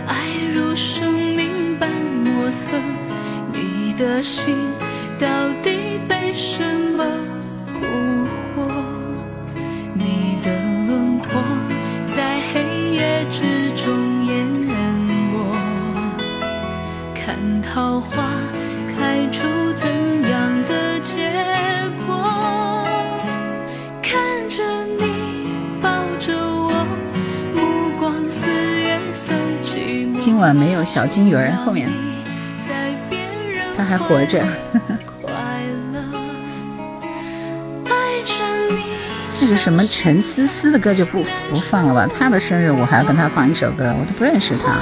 C: 爱如生命般莫测。你的心到底被什么蛊惑？你的轮廓在黑夜之中淹没，看桃花
B: 晚没有小金鱼儿后面。他还活着。那个什么陈思思的歌就不不放了吧？他的生日我还要跟他放一首歌，我都不认识他。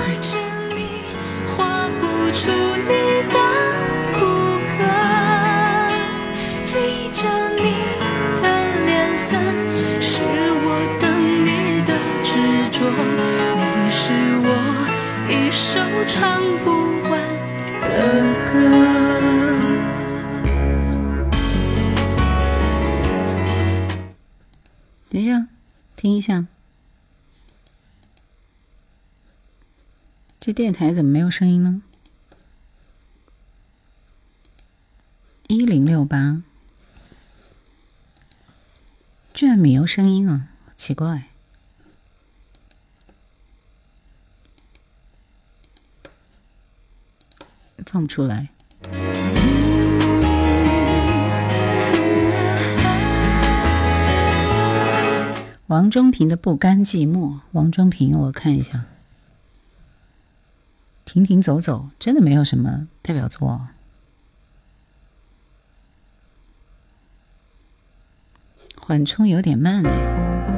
B: 听一下，这电台怎么没有声音呢？一零六八，居然没有声音啊，奇怪，放不出来。王忠平的《不甘寂寞》，王忠平，我看一下，停停走走，真的没有什么代表作，缓冲有点慢哎。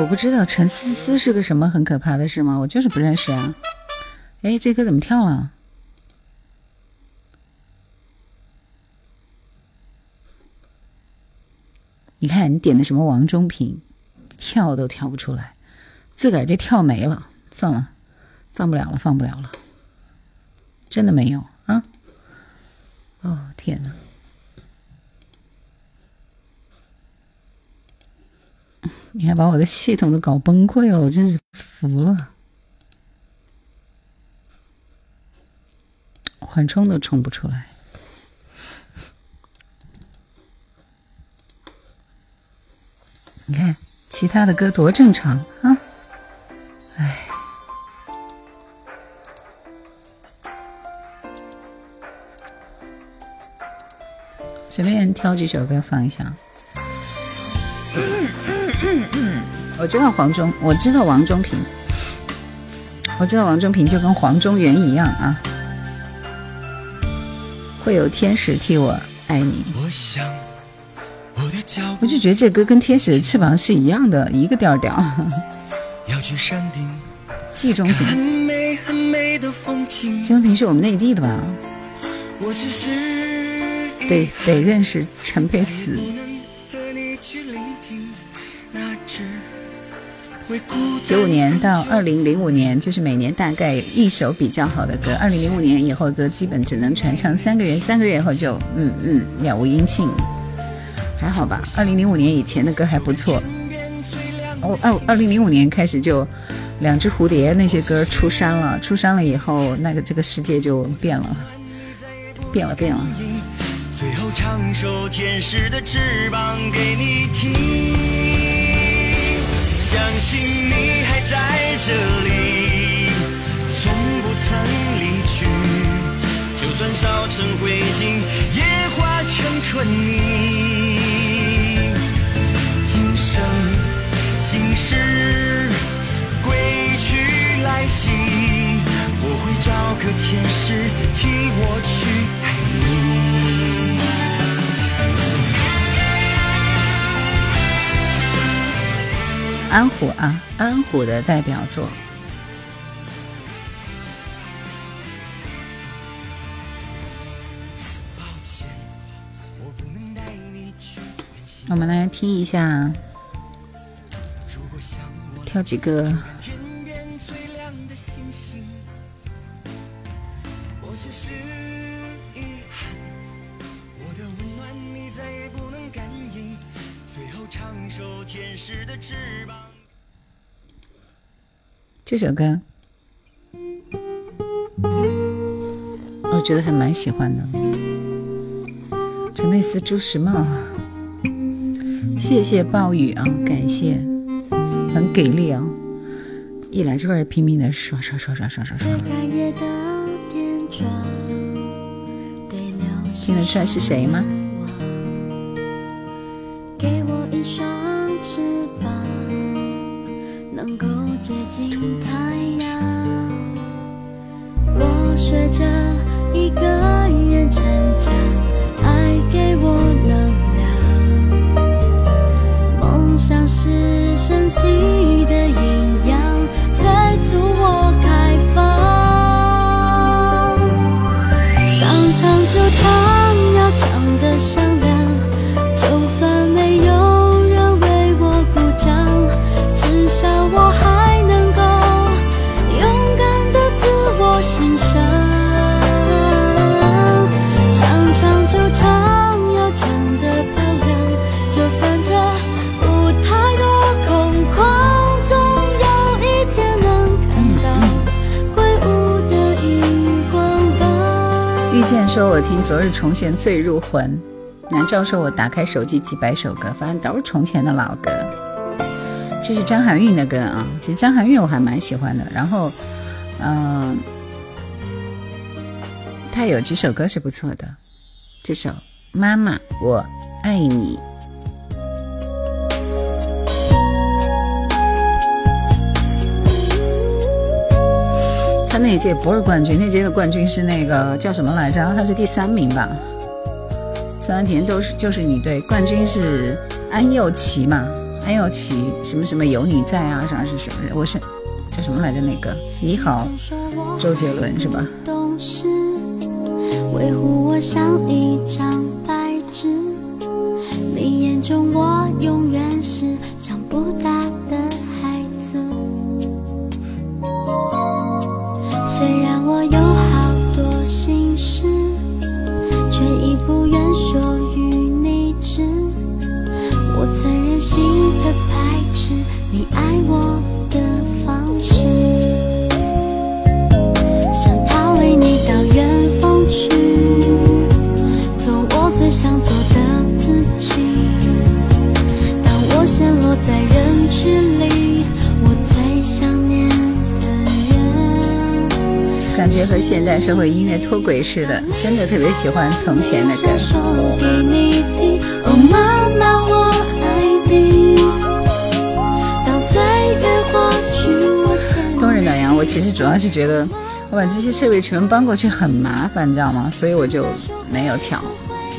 B: 我不知道陈思思是个什么很可怕的事吗？我就是不认识啊！哎，这歌怎么跳了？你看你点的什么王中平，跳都跳不出来，自个儿就跳没了。算了，放不了了，放不了了，真的没有啊！哦天哪！你还把我的系统都搞崩溃了，我真是服了，缓冲都冲不出来。你看其他的歌多正常啊！哎，随便挑几首歌放一下。我知道黄忠，我知道王忠平，我知道王忠平就跟黄忠原一样啊，会有天使替我爱你。我就觉得这歌跟天使的翅膀是一样的，一个调调。季中平，季中平是我们内地的吧？得得认识陈佩斯。九五年到二零零五年，就是每年大概一首比较好的歌。二零零五年以后的歌基本只能传唱三个月，三个月以后就嗯嗯了无音信。还好吧，二零零五年以前的歌还不错。哦，二二零零五年开始就两只蝴蝶那些歌出山了，出山了以后，那个这个世界就变了，变了变了。最后唱首天使的翅膀给你听。相信你还在这里，从不曾离去。就算烧成灰烬，也化成春泥。今生今世归去来兮，我会找个天使替我去爱你。安虎啊，安虎的代表作。我们来听一下，挑几个。这首歌，我觉得还蛮喜欢的。陈佩斯《朱时茂》，谢谢暴雨啊，感谢，很给力啊！一来就开始拼命的刷刷刷刷刷刷刷。听得出来是谁吗？接近太阳。我学着一个人成长，爱给我能量。梦想是神奇说：“我听昨日重现醉入魂。”南诏说：“我打开手机几百首歌，发现都是从前的老歌。这是张含韵的歌啊，其实张含韵我还蛮喜欢的。然后，嗯，她有几首歌是不错的，这首《妈妈我爱你》。他那一届不是冠军，那届的冠军是那个叫什么来着？他是第三名吧？三完田都是就是你对冠军是安又琪嘛？安又琪什么什么有你在啊？啥是什么？我是叫什么来着？那个你好，周杰伦是吧？维护我像一张白纸，你眼中我永远是
C: 和现代社会音乐脱轨似的，真的特别喜欢从前的歌。冬日暖阳，我其实主要是觉得我把这些设备全搬过去很麻烦，你知道吗？所以我就没有调。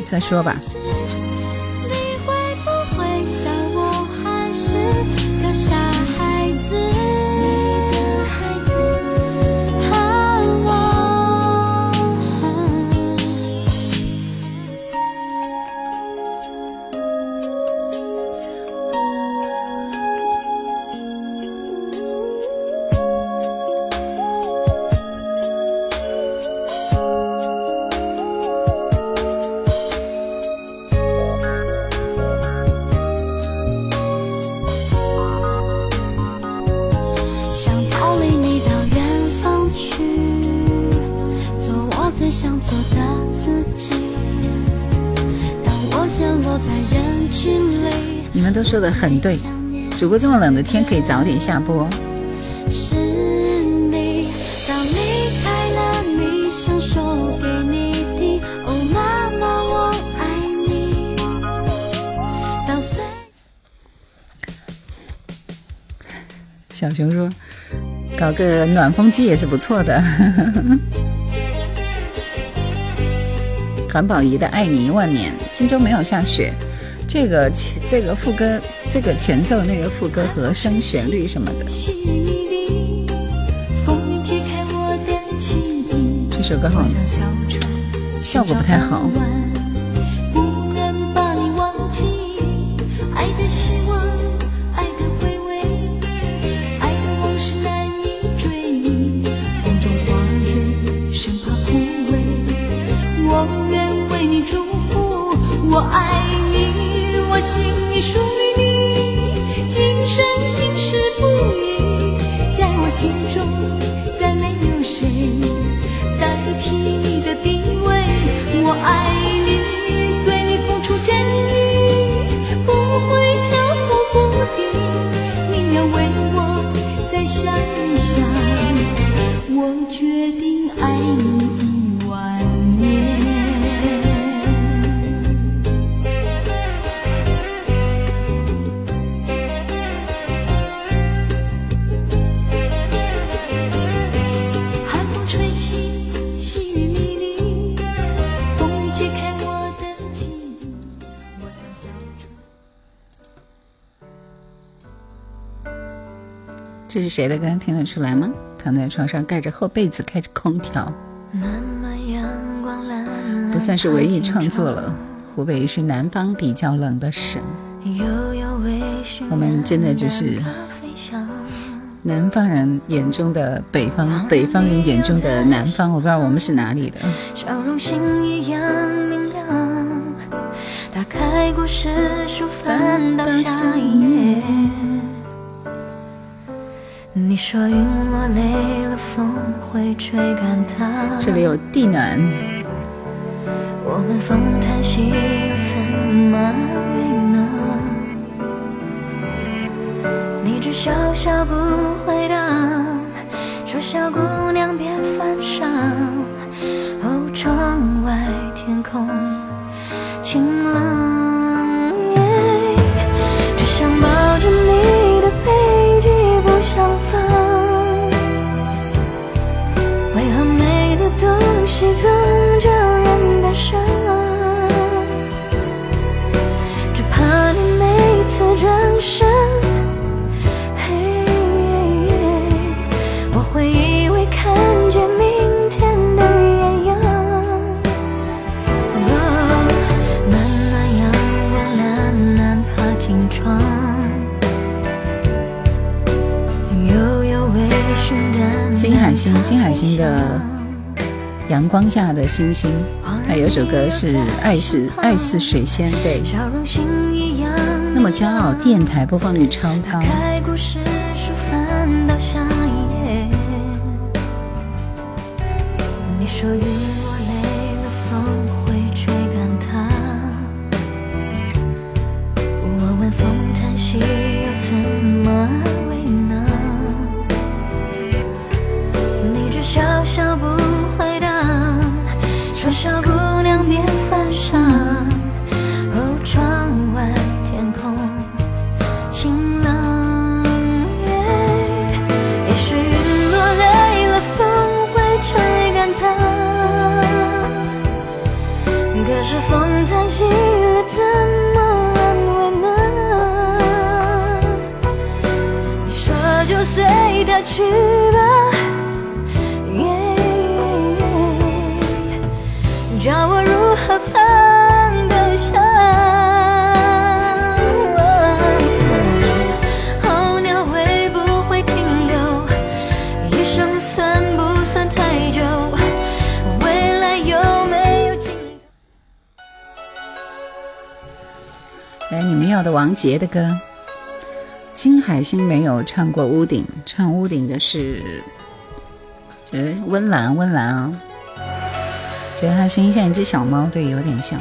C: 再说吧。很对，主播这么冷的天可以早点下播。小熊说：“搞个暖风机也是不错的。”韩宝仪的《爱你一万年》，荆州没有下雪。这个这个副歌，这个前奏，那个副歌和声旋律什么的。这首歌好像效果不太好。
B: 我爱你。我心里属心中再没有谁代替你的地位。我爱你，对你付出真意，不会飘忽不定，你要为我再想一想，我决定爱你。
C: 谁的歌？听得出来吗？躺在床上盖着厚被子，开着空调，不算是文艺创作了。湖北是南方比较冷的省，我们真的就是南方人眼中的北方，北方人眼中的南方。我不知道我们是哪里的。打开故事书，翻到下一页。你说云落泪了，风会吹干它。这里有地暖。我们风叹息，又怎么为呢？你只笑笑不回答，说小姑娘别犯傻。哦，窗外天空转身，嘿，我会以为看见明天的艳阳。暖暖阳光，暖暖爬进窗。悠悠微醺的金海心，金海心的阳光下的星星，还有首歌是《爱是爱似水仙》，对。笑容那么骄傲，电台播放率超高。
B: 杰的歌。金海心没有唱过屋顶，唱屋顶的是谁？温岚，温岚啊！觉得他声音像一只小猫，对，有点像。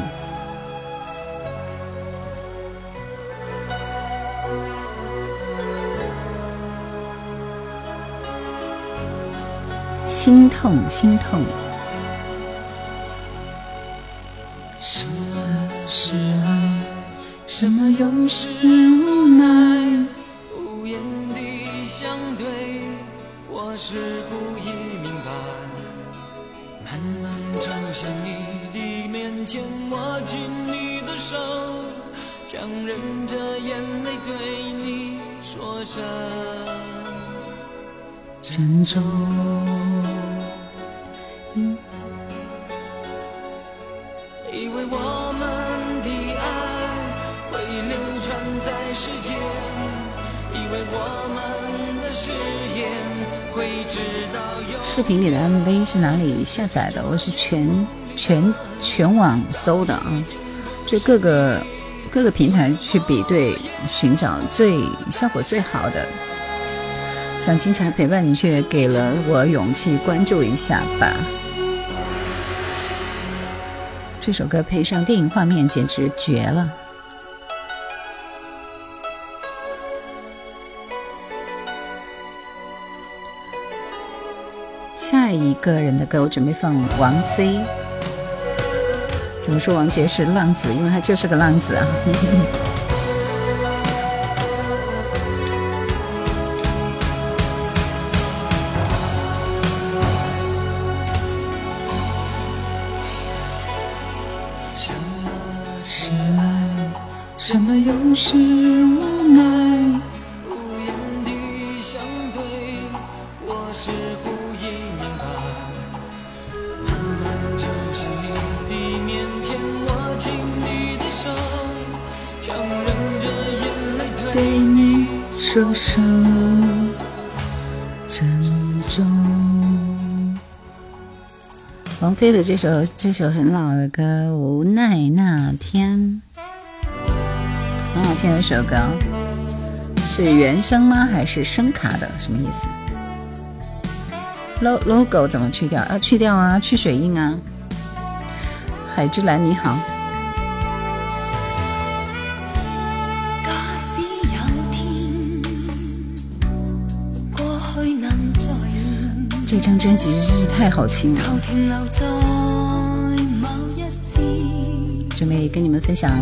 B: 心痛，心痛。
A: 握紧你的手，强忍着眼泪对你说声珍重。以为我们的爱会流传在世间，以为我们的誓言会直到永
B: 视频里的 MV 是哪里下载的？我是全全全网搜的啊，就各个各个平台去比对，寻找最效果最好的。想经常陪伴你，却给了我勇气，关注一下吧。这首歌配上电影画面，简直绝了。下一个人的歌，我准备放王菲。怎么说王杰是浪子？因为他就是个浪子啊。
A: 什么是爱？什么又是我飞的
B: 这首这首很老的歌《无奈那天》，很好听的一首歌，是原声吗？还是声卡的？什么意思？lo logo 怎么去掉？啊，去掉啊，去水印啊。海之蓝你好，这张专辑真是太好听了。准备跟你们分享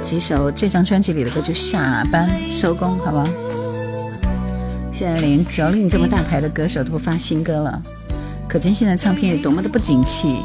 B: 几首这张专辑里的歌，就下班收工，好不好？现在连九令这么大牌的歌手都不发新歌了，可见现在唱片有多么的不景
C: 气。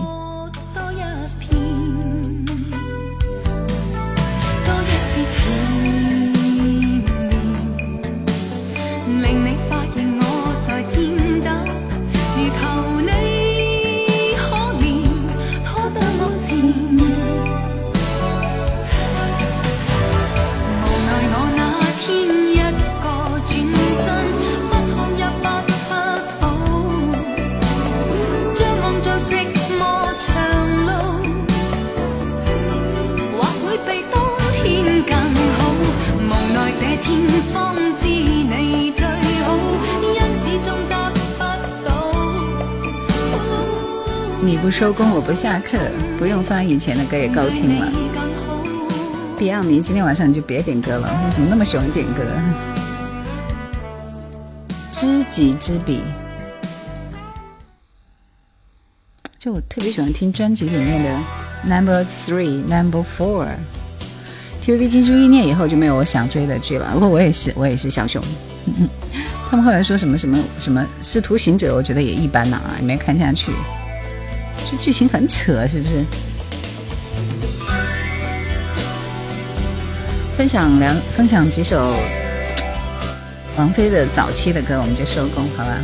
C: 你不
B: 收工，我不下课，不用發以前的歌也够听了。Beyond，你今天晚上你就别点歌了，你怎么那么喜欢点歌？知己知彼，就我特别喜欢听专辑里面的 Number Three、Number Four。TVB 金珠一念以后就没有我想追的剧了，不过我也是，我也是小熊。他们后来说什么什么什么《师徒行者，我觉得也一般呐、啊，也没看下去。这剧情很扯，是不是？分享两分享几首
C: 王菲的早期的歌我们就收工，好吧？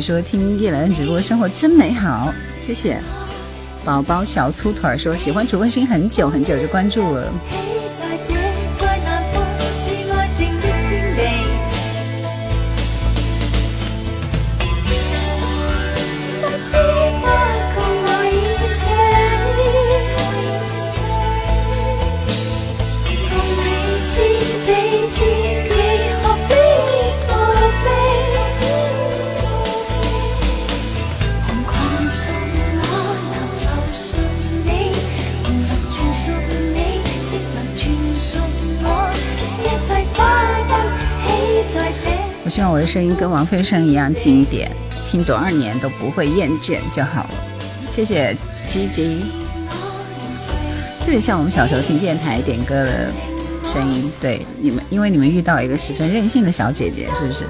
C: 说：“听叶兰直播，生活真美好。”谢谢。宝宝小粗腿说：“喜欢主播声音很久很久，就关注了。”声音跟王菲声一样经典，听多少年都不会厌倦就好了。谢谢鸡鸡，特别像我们小时候听电台点歌的声音。对你们，因为你们遇到一个十分任性的小姐姐，是不是？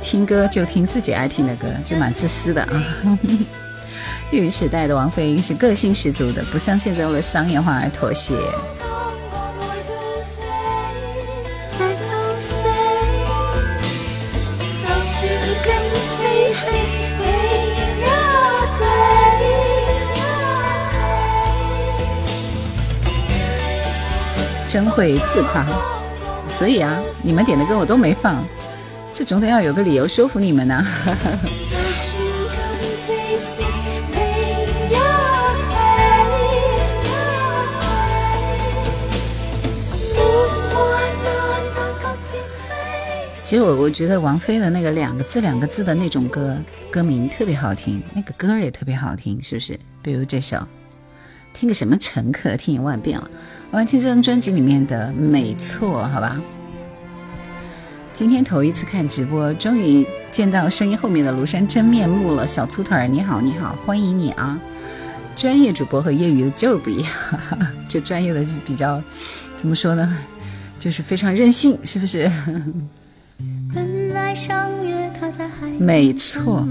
C: 听歌就听自己爱听的歌，就蛮自私的啊。粤语时代的王菲是个性十足的，不像现在为了商业化而妥协。真会自夸，所以啊，你们点的歌我都没放，这总得要有个理由说服你们呢。其实我我觉得王菲的那个两个字两个字的那种歌歌名特别好听，那个歌也特别好听，是不是？比如这首，听个什么乘客，听一万遍了。我要听这张专辑里面的《没错》，好吧？今天头一次看直播，终于见到声音后面的庐山真面目了。小粗腿儿，你好，你好，欢迎你啊！专业主播和业余的就是不一样，就专业的就比较怎么说呢？就是非常任性，是不是？没错，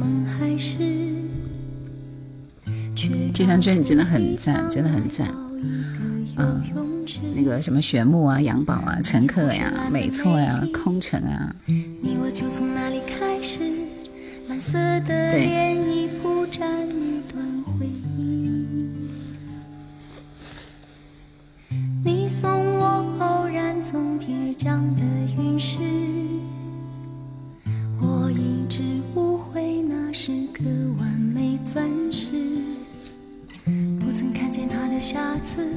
C: 这张专辑真的很赞，真的很赞，嗯。那个什么玄牧啊、杨宝啊、乘客呀、没错呀、空城啊，你我就从那里开始，蓝色的涟漪铺展一段回忆。你送我偶然从天而降的陨石，我一直误会那是颗完美钻石，不曾看见它的瑕疵。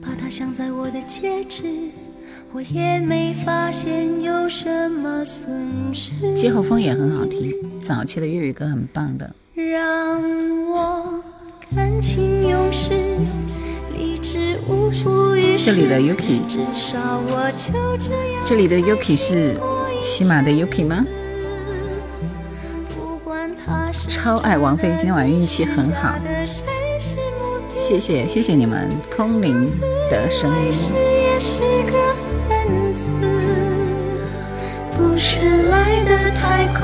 C: 把它镶在我的戒指，我也没发现有什么损失。风也很好听，早期的粤语歌很棒的。让我感情用事，理智无补于事。这里的 Yuki，这里的 Yuki 是喜马的 Yuki 吗？超爱王菲，今晚运气很好。谢谢谢谢你们空灵的声音。不是来的太快，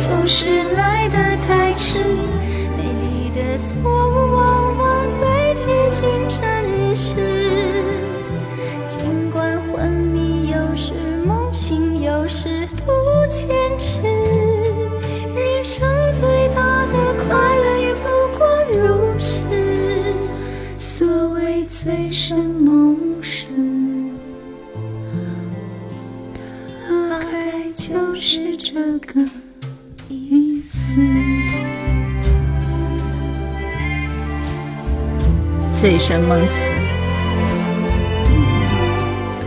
C: 就是来的太迟。美丽的错误往往最接近真实。尽管昏迷，有时梦醒，有时不坚持。醉生梦死，大概就是这个意思。醉生梦死，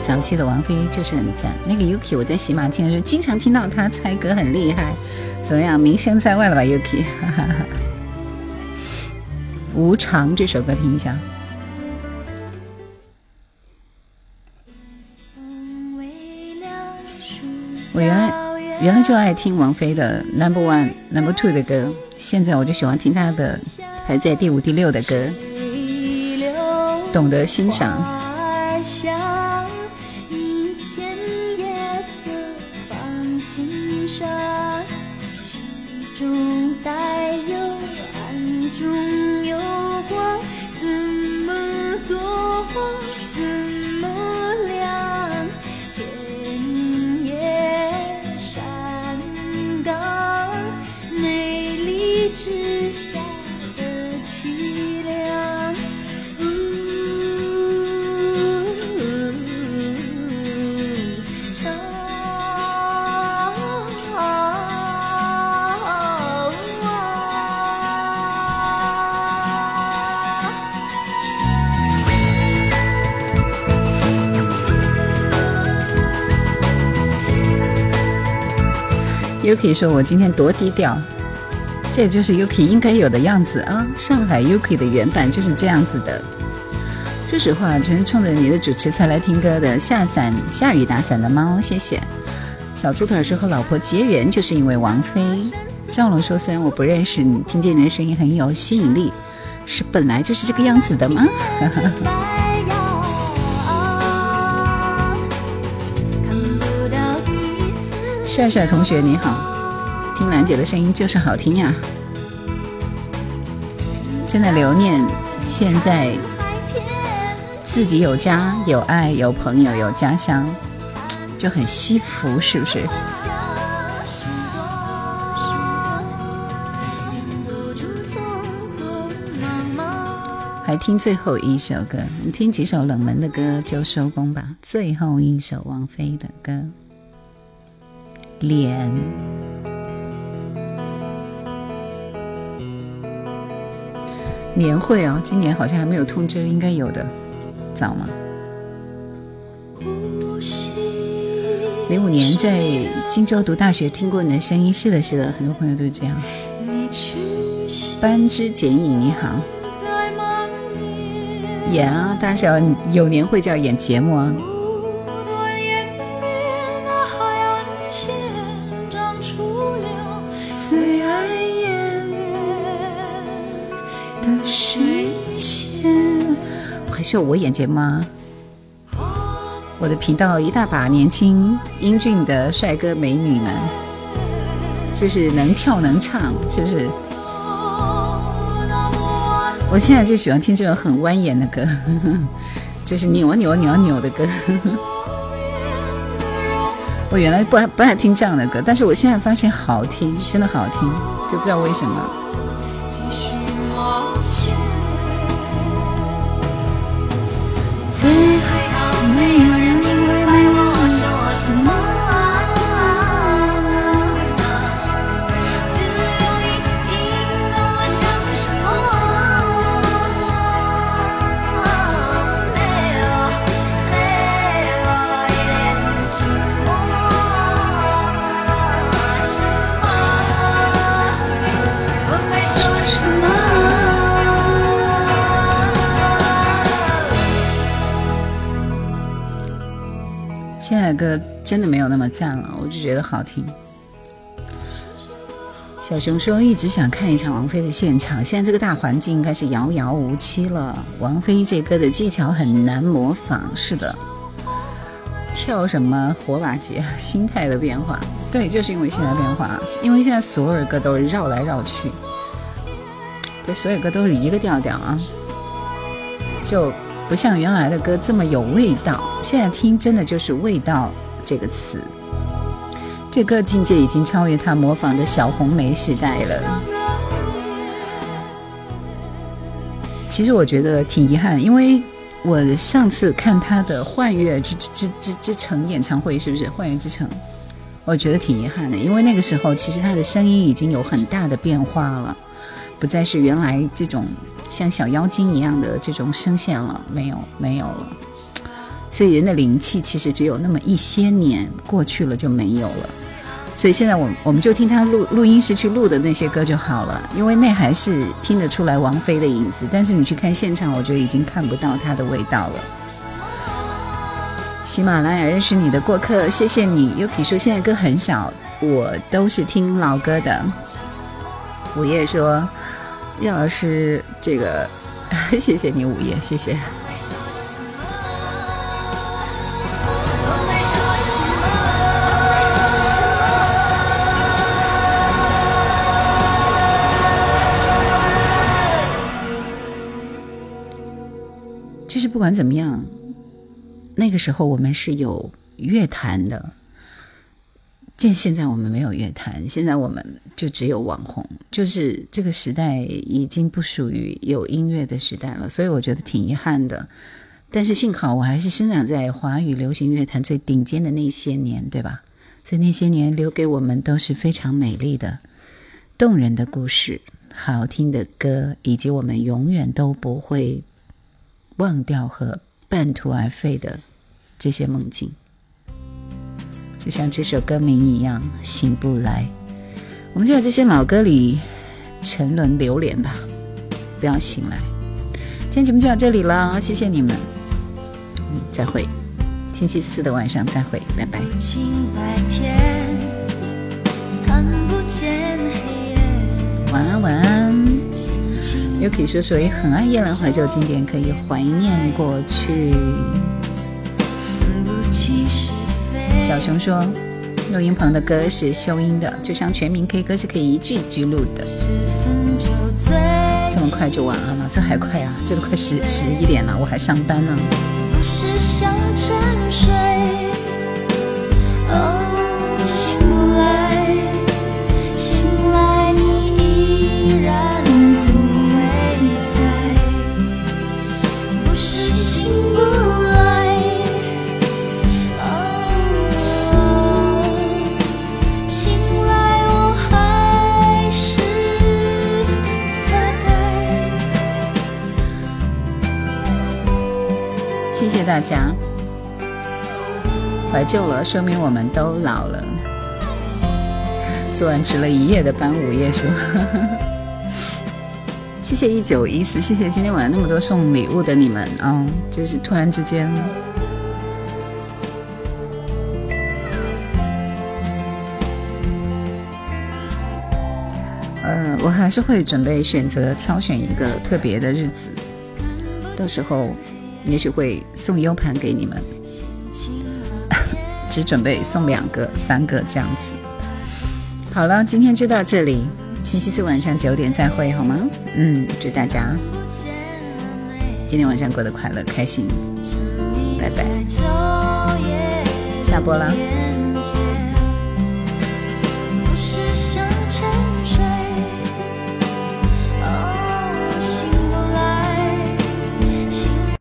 C: 早期的王菲就是很赞。那个 Yuki，我在喜马听的时候，经常听到他猜歌很厉害，怎么样，名声在外了吧？Yuki，无常这首歌听一下。我原来
B: 原来就爱听王菲的 Number One、Number Two 的歌，现在我就喜欢听她的排在第五、第六的歌，懂得欣赏。Yuki 说：“我今天多低调，这就是 Yuki 应该有的样子啊！上海 Yuki 的原版就是这样子的。说实话，全是冲着你的主持才来听歌的。下伞，下雨打伞的猫，谢谢。小猪腿说和老婆结缘就是因为王菲。赵龙说：虽然我不认识你，听见你的声音很有吸引力，是本来就是这个样子的吗？” 帅帅同学你好，听兰姐的声音就是好听呀！真的留念现在自己有家有爱有朋友有家乡，就很惜福，是不是？还听最后一首歌，你听几首冷门的歌就收工吧。最后一首王菲的歌。脸，年会哦，今年好像还没有通知，应该有的，早吗？零五年在荆州读大学，听过你的声音，是的，是的，很多朋友都是这样。斑之剪影，你好，演啊，当然是要有年会就要演节目啊。还需要我演节吗？我的频道一大把年轻英俊的帅哥美女们，就是能跳能唱，是不是？我现在就喜欢听这种很蜿蜒的歌，就是扭啊扭啊扭啊扭的歌。我原来不爱不爱听这样的歌，但是我现在发现好听，真的好听，就不知道为什么。歌真的没有那么赞了，我就觉得好听。小熊说一直想看一场王菲的现场，现在这个大环境应该是遥遥无期了。王菲这歌的技巧很难模仿，是的。跳什么火把节？心态的变化，对，就是因为心态变化，因为现在所有的歌都是绕来绕去，对，所有歌都是一个调调啊，就。不像原来的歌这么有味道，现在听真的就是“味道”这个词。这歌境界已经超越他模仿的小红梅时代了。其实我觉得挺遗憾，因为我上次看他的《幻乐之之之之之城》演唱会，是不是《幻乐之城》？我觉得挺遗憾的，因为那个时候其实他的声音已经有很大的变化了，不再是原来这种。像小妖精一样的这种声线了，没有没有了，所以人的灵气其实只有那么一些年过去了就没有了，所以现在我我们就听他录录音室去录的那些歌就好了，因为那还是听得出来王菲的影子，但是你去看现场，我觉得已经看不到她的味道了。喜马拉雅认识你的过客，谢谢你。Yuki 说现在歌很少，我都是听老歌的。午夜说，叶老师这个，谢谢你午夜，谢谢。就是不管怎么样，那个时候我们是有乐坛的。见现在我们没有乐坛，现在我们就只有网红，就是这个时代已经不属于有音乐的时代了，所以我觉得挺遗憾的。但是幸好我还是生长在华语流行乐坛最顶尖的那些年，对吧？所以那些年留给我们都是非常美丽的、动人的故事、好听的歌，以及我们永远都不会。忘掉和半途而废的这些梦境，就像这首歌名一样，醒不来。我们就在这些老歌里沉沦流连吧，不要醒来。今天节目就到这里了，谢谢你们，再会。星期四的晚上再会，拜拜。白天看不见黑夜晚安，晚安。又可以说说，也很爱夜兰怀旧经典，可以怀念过去。小熊说，录音棚的歌是修音的，就像全民 K 歌是可以一句一句录的。这么快就晚安了？这还快啊？这都快十十一点了，我还上班呢。大家怀旧了，说明我们都老了。昨晚值了一夜的班，午夜说，谢谢一九一四，谢谢今天晚上那么多送礼物的你们啊，就是突然之间，呃，我还是会准备选择挑选一个特别的日子，到时候。也许会送 U 盘给你们，只准备送两个、三个这样子。好了，今天就到这里，星期四晚上九点再会，好吗？嗯，祝大家今天晚上过得快乐、开心，拜拜，下播了。